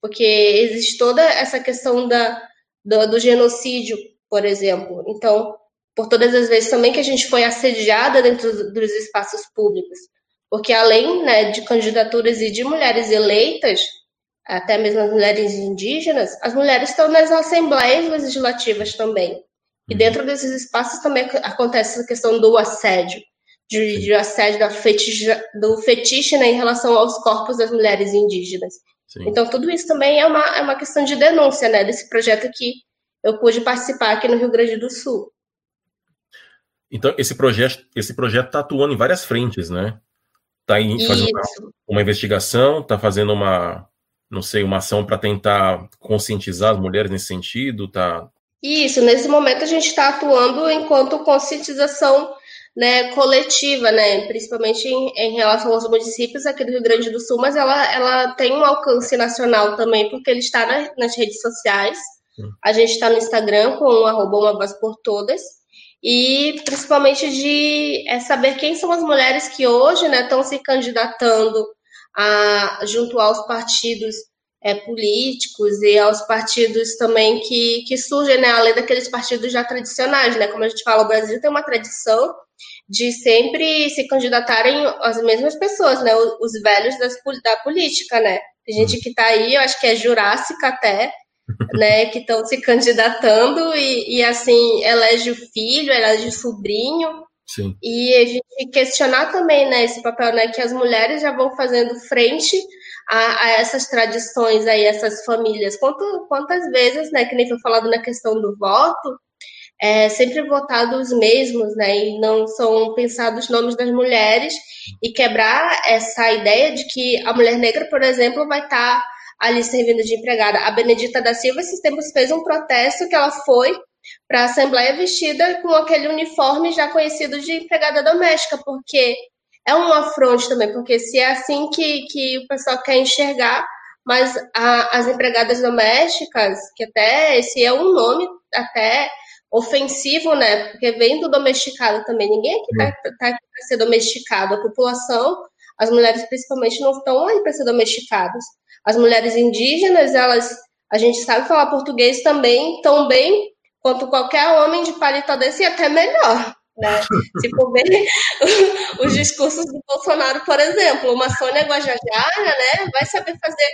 porque existe toda essa questão da, do, do genocídio, por exemplo. Então, por todas as vezes também que a gente foi assediada dentro dos espaços públicos, porque além né, de candidaturas e de mulheres eleitas, até mesmo as mulheres indígenas, as mulheres estão nas assembleias legislativas também. E uhum. dentro desses espaços também acontece a questão do assédio, de, de assédio da fetiche, do fetiche né, em relação aos corpos das mulheres indígenas. Sim. Então, tudo isso também é uma, é uma questão de denúncia né, desse projeto que eu pude participar aqui no Rio Grande do Sul. Então, esse projeto esse projeto está atuando em várias frentes, né? Está fazendo uma, uma, investigação, está fazendo uma, não sei, uma ação para tentar conscientizar as mulheres nesse sentido, tá? Isso, nesse momento a gente está atuando enquanto conscientização né, coletiva, né, principalmente em, em, relação aos municípios aqui do Rio Grande do Sul, mas ela, ela tem um alcance nacional também, porque ele está na, nas redes sociais. Hum. A gente está no Instagram com o arroba uma voz por todas, e principalmente de é, saber quem são as mulheres que hoje estão né, se candidatando a, junto aos partidos é, políticos e aos partidos também que, que surgem, né, além daqueles partidos já tradicionais, né, como a gente fala, o Brasil tem uma tradição de sempre se candidatarem as mesmas pessoas, né, os, os velhos das, da política, né, tem gente que está aí, eu acho que é jurássica até, né, que estão se candidatando e, e, assim, elege o filho, elege o sobrinho, Sim. e a gente questionar também, né, esse papel, né, que as mulheres já vão fazendo frente a, a essas tradições aí, essas famílias. Quanto, quantas vezes, né, que nem foi falado na questão do voto, é sempre votados os mesmos, né, e não são pensados nomes das mulheres, e quebrar essa ideia de que a mulher negra, por exemplo, vai estar tá ali servindo de empregada. A Benedita da Silva, esses tempos, fez um protesto que ela foi para a Assembleia vestida com aquele uniforme já conhecido de empregada doméstica, porque é um afronte também, porque se é assim que, que o pessoal quer enxergar, mas a, as empregadas domésticas, que até esse é um nome até ofensivo, né? Porque vem do domesticado também. Ninguém aqui está tá aqui para ser domesticado. A população, as mulheres principalmente, não estão aí para ser domesticadas. As mulheres indígenas, elas, a gente sabe falar português também tão bem quanto qualquer homem de paletó desse e até melhor. Né? Se for ver os discursos do Bolsonaro, por exemplo, uma Sônia Guajajara né, vai saber fazer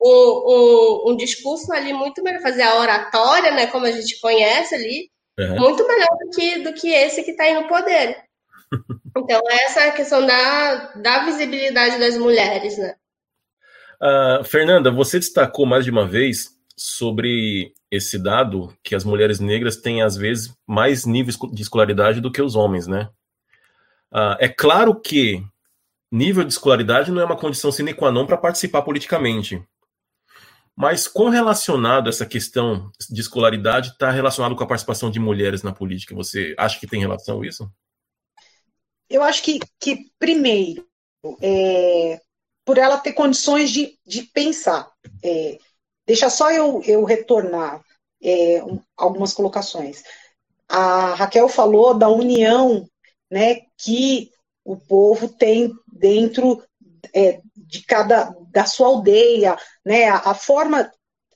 um, um, um, discurso ali muito melhor, fazer a oratória, né, como a gente conhece ali, uhum. muito melhor do que, do que esse que está aí no poder. Então, essa é a questão da, da visibilidade das mulheres, né? Uh, Fernanda, você destacou mais de uma vez sobre esse dado que as mulheres negras têm, às vezes, mais níveis de escolaridade do que os homens, né? Uh, é claro que nível de escolaridade não é uma condição sine qua non para participar politicamente. Mas com relacionado essa questão de escolaridade está relacionado com a participação de mulheres na política? Você acha que tem relação isso? Eu acho que, que primeiro, é, por ela ter condições de, de pensar. É, deixa só eu, eu retornar é, algumas colocações. A Raquel falou da união né, que O povo tem dentro é, de cada da sua aldeia, né? A, a forma,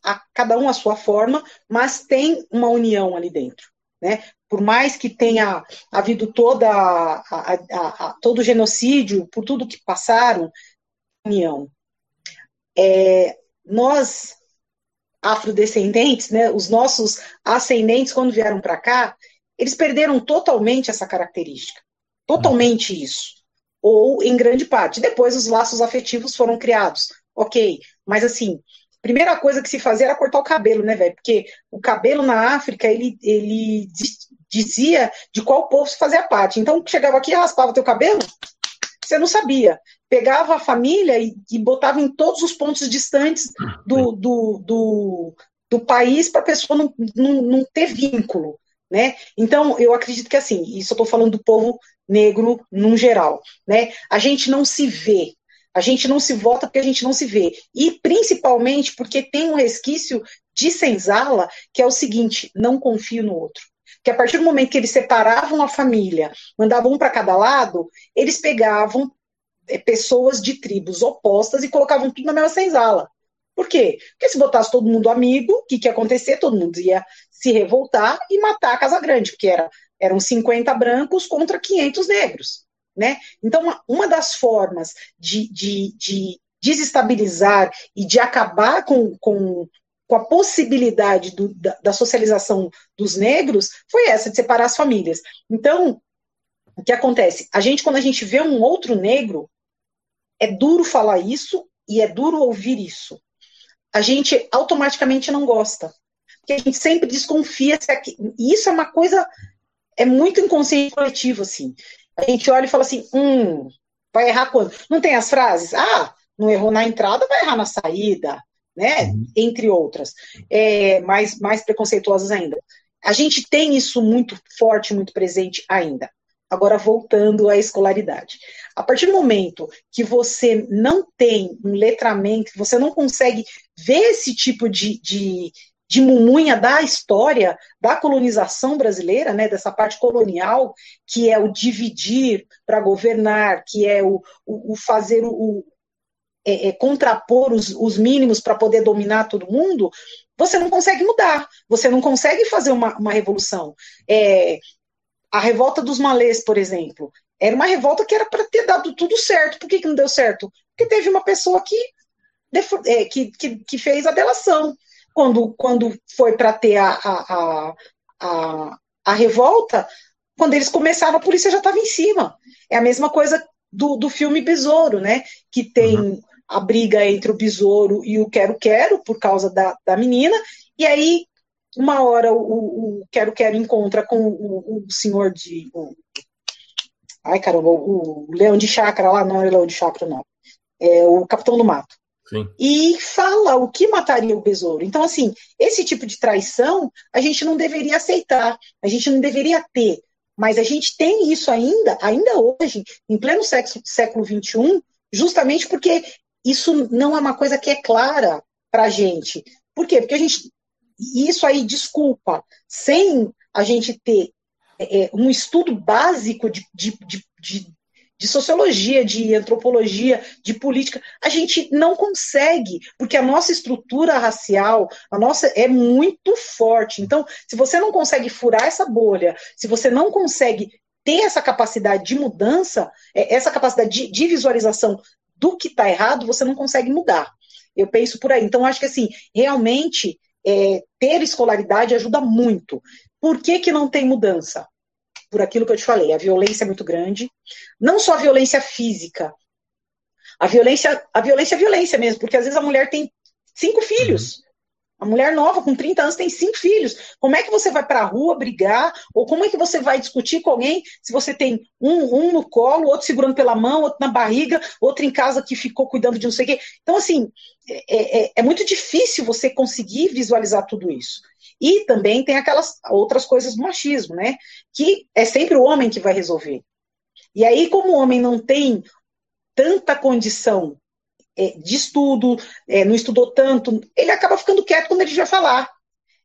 a, cada um a sua forma, mas tem uma união ali dentro, né? Por mais que tenha havido toda a, a, todo o genocídio, por tudo que passaram, união. É, nós afrodescendentes, né, os nossos ascendentes, quando vieram para cá, eles perderam totalmente essa característica. Totalmente isso. Ou em grande parte. Depois os laços afetivos foram criados. Ok. Mas assim, primeira coisa que se fazia era cortar o cabelo, né, velho? Porque o cabelo na África, ele, ele dizia de qual povo se fazia parte. Então, chegava aqui e raspava teu cabelo, você não sabia. Pegava a família e, e botava em todos os pontos distantes do, do, do, do país para a pessoa não, não, não ter vínculo. Né? Então, eu acredito que assim, isso eu estou falando do povo negro num geral, né? A gente não se vê, a gente não se vota porque a gente não se vê. E principalmente porque tem um resquício de senzala, que é o seguinte: não confio no outro. Que a partir do momento que eles separavam a família, mandavam um para cada lado, eles pegavam é, pessoas de tribos opostas e colocavam tudo na mesma senzala. Por quê? Porque se botasse todo mundo amigo, o que, que ia acontecer? Todo mundo ia se revoltar e matar a Casa Grande, porque era, eram 50 brancos contra 500 negros. Né? Então, uma, uma das formas de, de, de, desestabilizar e de acabar com, com, com a possibilidade do, da, da socialização dos negros foi essa, de separar as famílias. Então, o que acontece? A gente, quando a gente vê um outro negro, é duro falar isso e é duro ouvir isso a gente automaticamente não gosta. Porque a gente sempre desconfia se. E isso é uma coisa. É muito inconsciente coletivo, assim. A gente olha e fala assim: hum, vai errar quando? Não tem as frases? Ah, não errou na entrada, vai errar na saída, né? Uhum. Entre outras. É, mais, mais preconceituosas ainda. A gente tem isso muito forte, muito presente ainda. Agora, voltando à escolaridade. A partir do momento que você não tem um letramento, você não consegue ver esse tipo de, de, de mumunha da história da colonização brasileira, né, dessa parte colonial, que é o dividir para governar, que é o, o, o fazer o, é, é, contrapor os, os mínimos para poder dominar todo mundo, você não consegue mudar, você não consegue fazer uma, uma revolução. É, a revolta dos malês, por exemplo, era uma revolta que era para ter dado tudo certo. Por que, que não deu certo? Porque teve uma pessoa que, é, que, que, que fez a delação. Quando, quando foi para ter a, a, a, a, revolta, quando eles começaram, a polícia já estava em cima. É a mesma coisa do, do filme Besouro, né? Que tem uhum. A briga entre o Besouro e o Quero Quero, por causa da, da menina, e aí uma hora o, o Quero Quero encontra com o, o senhor de. O, ai, caramba, o, o Leão de Chácara lá, não é o Leão de Chácara, não. É o Capitão do Mato. Sim. E fala o que mataria o besouro. Então, assim, esse tipo de traição a gente não deveria aceitar, a gente não deveria ter. Mas a gente tem isso ainda, ainda hoje, em pleno século, século XXI, justamente porque isso não é uma coisa que é clara para a gente. Por quê? Porque a gente isso aí, desculpa, sem a gente ter é, é, um estudo básico de, de, de, de, de sociologia, de antropologia, de política, a gente não consegue, porque a nossa estrutura racial, a nossa é muito forte. Então, se você não consegue furar essa bolha, se você não consegue ter essa capacidade de mudança, é, essa capacidade de, de visualização do que está errado, você não consegue mudar. Eu penso por aí. Então, acho que assim, realmente é, ter escolaridade ajuda muito. Por que, que não tem mudança? Por aquilo que eu te falei, a violência é muito grande, não só a violência física, a violência, a violência é violência mesmo, porque às vezes a mulher tem cinco filhos. Uhum. A mulher nova, com 30 anos, tem cinco filhos. Como é que você vai para a rua brigar? Ou como é que você vai discutir com alguém se você tem um, um no colo, outro segurando pela mão, outro na barriga, outro em casa que ficou cuidando de não sei o quê? Então, assim, é, é, é muito difícil você conseguir visualizar tudo isso. E também tem aquelas outras coisas do machismo, né? Que é sempre o homem que vai resolver. E aí, como o homem não tem tanta condição é, de estudo, é, não estudou tanto, ele acaba ficando quieto quando ele vai falar.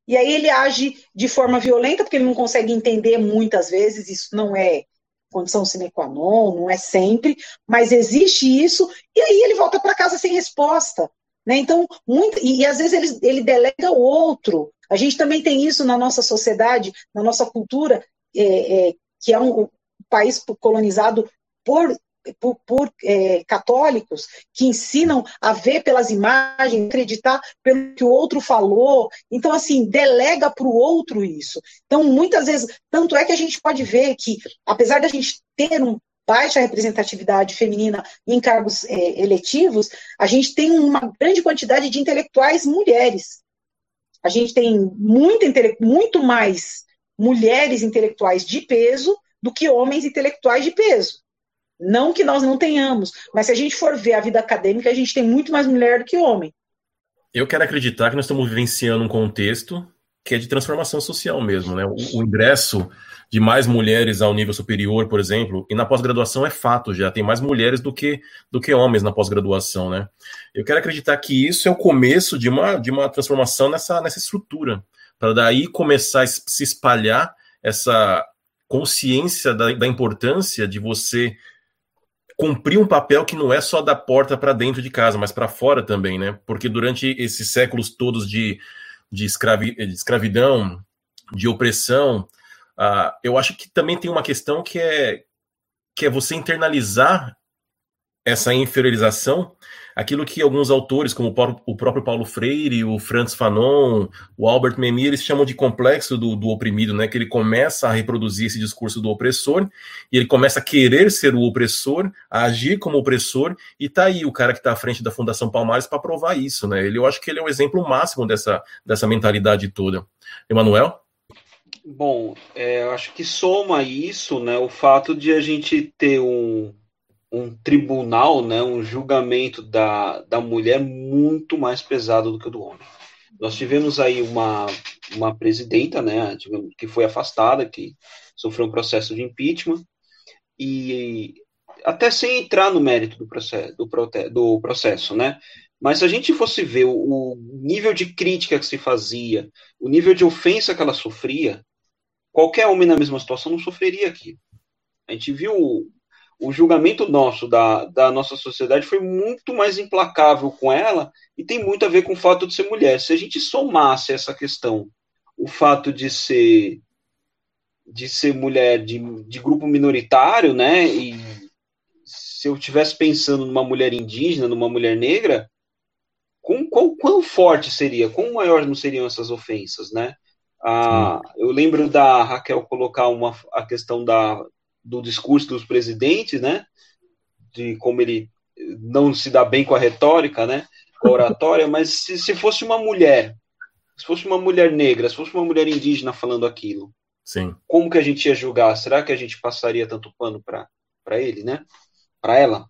E aí ele age de forma violenta, porque ele não consegue entender muitas vezes, isso não é condição sine qua non, não é sempre, mas existe isso, e aí ele volta para casa sem resposta. Né? Então, muito, e, e às vezes ele, ele delega o outro. A gente também tem isso na nossa sociedade, na nossa cultura, é, é, que é um, um país colonizado por por, por é, católicos que ensinam a ver pelas imagens, acreditar pelo que o outro falou. Então, assim, delega para o outro isso. Então, muitas vezes, tanto é que a gente pode ver que, apesar da gente ter um baixa representatividade feminina em cargos é, eletivos, a gente tem uma grande quantidade de intelectuais mulheres. A gente tem muito, muito mais mulheres intelectuais de peso do que homens intelectuais de peso. Não que nós não tenhamos, mas se a gente for ver a vida acadêmica, a gente tem muito mais mulher do que homem. Eu quero acreditar que nós estamos vivenciando um contexto que é de transformação social mesmo, né? O, o ingresso de mais mulheres ao nível superior, por exemplo, e na pós-graduação é fato já, tem mais mulheres do que, do que homens na pós-graduação, né? Eu quero acreditar que isso é o começo de uma, de uma transformação nessa, nessa estrutura, para daí começar a se espalhar essa consciência da, da importância de você cumprir um papel que não é só da porta para dentro de casa, mas para fora também, né? Porque durante esses séculos todos de, de, escravi, de escravidão, de opressão, uh, eu acho que também tem uma questão que é, que é você internalizar essa inferiorização aquilo que alguns autores, como o próprio Paulo Freire, o Franz Fanon, o Albert Memmi, eles chamam de complexo do, do, oprimido, né? Que ele começa a reproduzir esse discurso do opressor e ele começa a querer ser o opressor, a agir como opressor e tá aí o cara que está à frente da Fundação Palmares para provar isso, né? Ele, eu acho que ele é o exemplo máximo dessa, dessa mentalidade toda. Emanuel? Bom, é, eu acho que soma isso, né, o fato de a gente ter um, um tribunal, né, um julgamento da, da mulher muito mais pesado do que o do homem. Nós tivemos aí uma, uma presidenta, né, que foi afastada, que sofreu um processo de impeachment, e até sem entrar no mérito do processo, do, do processo né, mas se a gente fosse ver o, o nível de crítica que se fazia, o nível de ofensa que ela sofria, qualquer homem na mesma situação não sofreria aqui. A gente viu o julgamento nosso da, da nossa sociedade foi muito mais implacável com ela e tem muito a ver com o fato de ser mulher. Se a gente somasse essa questão, o fato de ser de ser mulher de, de grupo minoritário, né? E se eu estivesse pensando numa mulher indígena, numa mulher negra, com, com, quão forte seria, quão maior não seriam essas ofensas, né? Ah, eu lembro da Raquel colocar uma, a questão da, do discurso dos presidentes, né? De como ele não se dá bem com a retórica, né? Com a oratória, mas se, se fosse uma mulher, se fosse uma mulher negra, se fosse uma mulher indígena falando aquilo, Sim. como que a gente ia julgar? Será que a gente passaria tanto pano para ele, né? Para ela?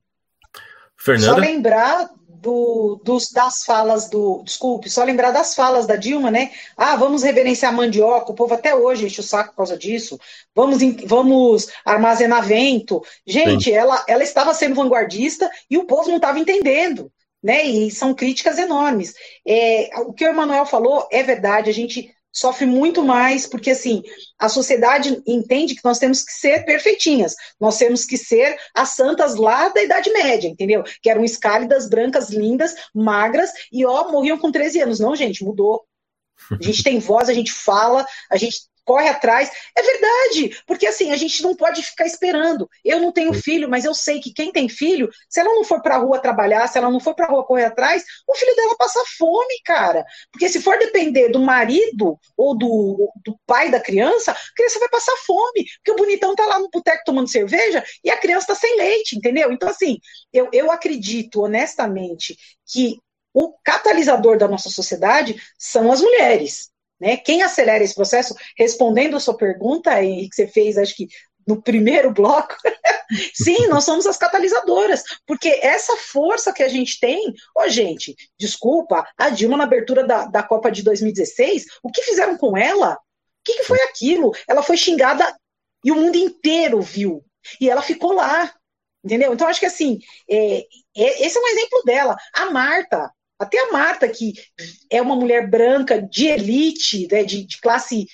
Fernanda? Só lembrar do, dos, das falas do. Desculpe, só lembrar das falas da Dilma, né? Ah, vamos reverenciar mandioca, o povo até hoje enche o saco por causa disso. Vamos, vamos armazenar vento. Gente, ela, ela estava sendo vanguardista e o povo não estava entendendo. Né, e são críticas enormes. É, o que o Emanuel falou é verdade, a gente sofre muito mais, porque assim, a sociedade entende que nós temos que ser perfeitinhas, nós temos que ser as santas lá da Idade Média, entendeu? Que eram escálidas, brancas, lindas, magras, e ó, morriam com 13 anos. Não, gente, mudou. A gente tem voz, a gente fala, a gente corre atrás. É verdade, porque assim, a gente não pode ficar esperando. Eu não tenho filho, mas eu sei que quem tem filho, se ela não for para a rua trabalhar, se ela não for para a rua correr atrás, o filho dela passa fome, cara. Porque se for depender do marido ou do, do pai da criança, a criança vai passar fome, porque o bonitão tá lá no boteco tomando cerveja e a criança tá sem leite, entendeu? Então, assim, eu, eu acredito honestamente que o catalisador da nossa sociedade são as mulheres. Né? Quem acelera esse processo, respondendo a sua pergunta, Henrique, que você fez, acho que no primeiro bloco, sim, nós somos as catalisadoras, porque essa força que a gente tem, ô oh, gente, desculpa, a Dilma na abertura da, da Copa de 2016, o que fizeram com ela? O que, que foi aquilo? Ela foi xingada e o mundo inteiro viu, e ela ficou lá, entendeu? Então, acho que assim, é, é, esse é um exemplo dela. A Marta, até a Marta, que é uma mulher branca de elite, né, de, de classe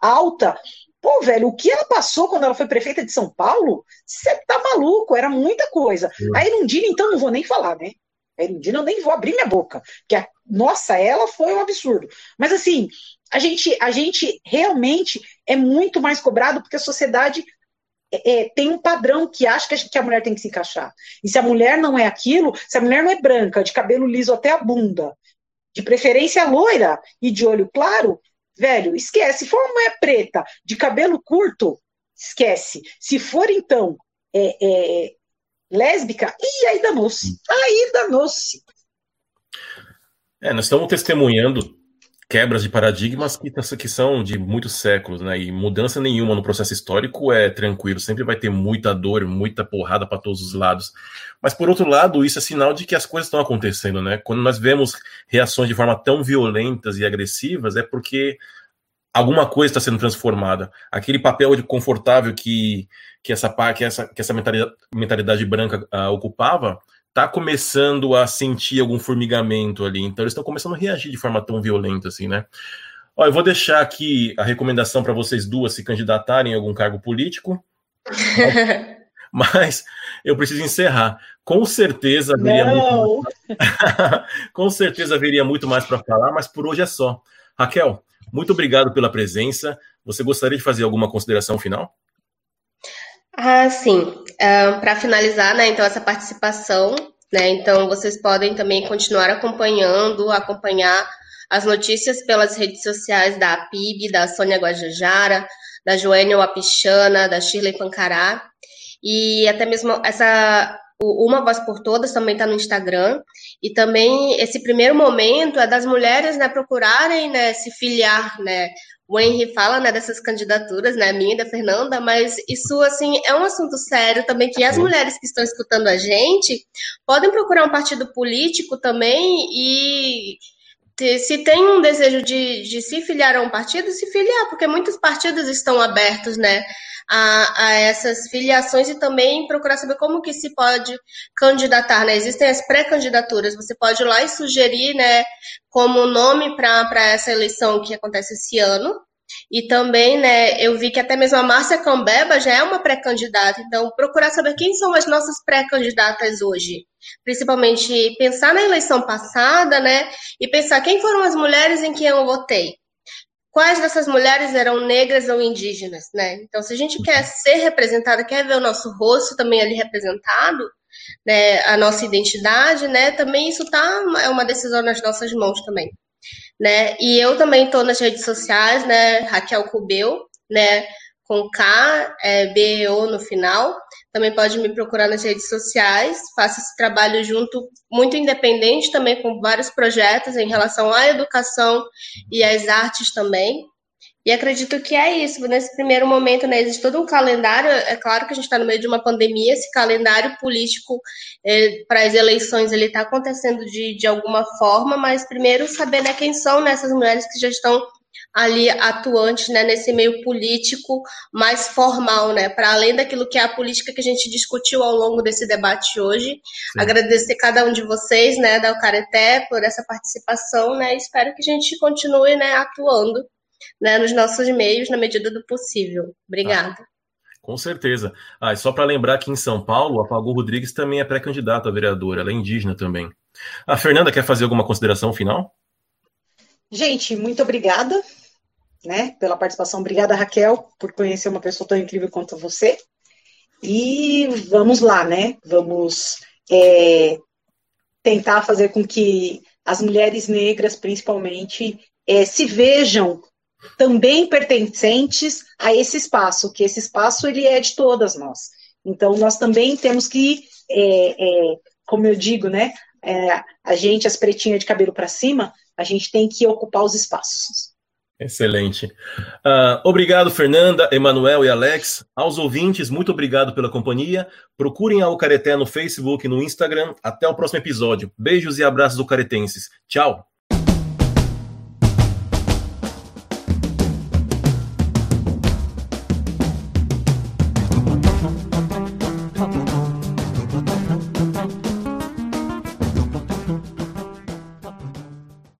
alta, Pô, velho, o que ela passou quando ela foi prefeita de São Paulo? Você tá maluco, era muita coisa. Uhum. A Erundina, então, não vou nem falar, né? A Erundina, eu nem vou abrir minha boca. Porque, a, nossa, ela foi um absurdo. Mas, assim, a gente, a gente realmente é muito mais cobrado porque a sociedade é, é, tem um padrão que acha que a, que a, mulher tem que se encaixar. E se a mulher não é aquilo, se a mulher não é branca, de cabelo liso até a bunda, de preferência loira e de olho claro, velho, esquece. Se for uma mulher preta, de cabelo curto, esquece. Se for, então, é, é, lésbica, e aí danou-se. Aí danou-se. É, nós estamos testemunhando quebras de paradigmas que, que são de muitos séculos, né? E mudança nenhuma no processo histórico é tranquilo, sempre vai ter muita dor, muita porrada para todos os lados. Mas por outro lado, isso é sinal de que as coisas estão acontecendo, né? Quando nós vemos reações de forma tão violentas e agressivas, é porque alguma coisa está sendo transformada. Aquele papel de confortável que, que essa que essa, que essa mentalidade, mentalidade branca uh, ocupava tá começando a sentir algum formigamento ali. Então eles estão começando a reagir de forma tão violenta assim, né? Ó, eu vou deixar aqui a recomendação para vocês duas se candidatarem a algum cargo político. mas eu preciso encerrar. Com certeza haveria muito Com certeza haveria muito mais para falar, mas por hoje é só. Raquel, muito obrigado pela presença. Você gostaria de fazer alguma consideração final? Ah, sim. Uh, Para finalizar, né, então, essa participação, né, então vocês podem também continuar acompanhando, acompanhar as notícias pelas redes sociais da APIB, da Sônia Guajajara, da Joênia Wapichana, da Shirley Pancará, e até mesmo essa Uma Voz por Todas também está no Instagram, e também esse primeiro momento é das mulheres né, procurarem né, se filiar né, o Henry fala né, dessas candidaturas, né, minha e da Fernanda, mas isso assim é um assunto sério também que as mulheres que estão escutando a gente podem procurar um partido político também e se tem um desejo de, de se filiar a um partido, se filiar, porque muitos partidos estão abertos, né, a, a essas filiações e também procurar saber como que se pode candidatar, né? Existem as pré-candidaturas, você pode ir lá e sugerir, né, como nome para essa eleição que acontece esse ano. E também, né, eu vi que até mesmo a Márcia Cambeba já é uma pré-candidata, então procurar saber quem são as nossas pré-candidatas hoje. Principalmente pensar na eleição passada, né, e pensar quem foram as mulheres em que eu votei quais dessas mulheres eram negras ou indígenas, né? Então, se a gente quer ser representada, quer ver o nosso rosto também ali representado, né, a nossa identidade, né, também isso tá é uma decisão nas nossas mãos também, né? E eu também estou nas redes sociais, né, Raquel Cubeu, né, com K, é, B-E-O no final. Também pode me procurar nas redes sociais. Faço esse trabalho junto, muito independente também, com vários projetos em relação à educação e às artes também. E acredito que é isso. Nesse primeiro momento, né, existe todo um calendário. É claro que a gente está no meio de uma pandemia. Esse calendário político é, para as eleições ele está acontecendo de, de alguma forma, mas primeiro saber né, quem são né, mulheres que já estão ali atuantes né, nesse meio político mais formal, né, para além daquilo que é a política que a gente discutiu ao longo desse debate hoje. Sim. Agradecer cada um de vocês, né, da Ucareté, por essa participação, né, espero que a gente continue, né, atuando, né, nos nossos meios na medida do possível. Obrigada. Ah, com certeza. Ah, e só para lembrar que em São Paulo, a Pagu Rodrigues também é pré-candidata a vereadora, ela é indígena também. A Fernanda quer fazer alguma consideração final? Gente, muito obrigada né, pela participação. Obrigada, Raquel, por conhecer uma pessoa tão incrível quanto você. E vamos lá, né? Vamos é, tentar fazer com que as mulheres negras, principalmente, é, se vejam também pertencentes a esse espaço, que esse espaço ele é de todas nós. Então, nós também temos que, é, é como eu digo, né? É, a gente, as pretinhas de cabelo para cima, a gente tem que ocupar os espaços. Excelente. Uh, obrigado, Fernanda, Emanuel e Alex. Aos ouvintes, muito obrigado pela companhia. Procurem a Ucareté no Facebook e no Instagram. Até o próximo episódio. Beijos e abraços ucaretenses. Tchau.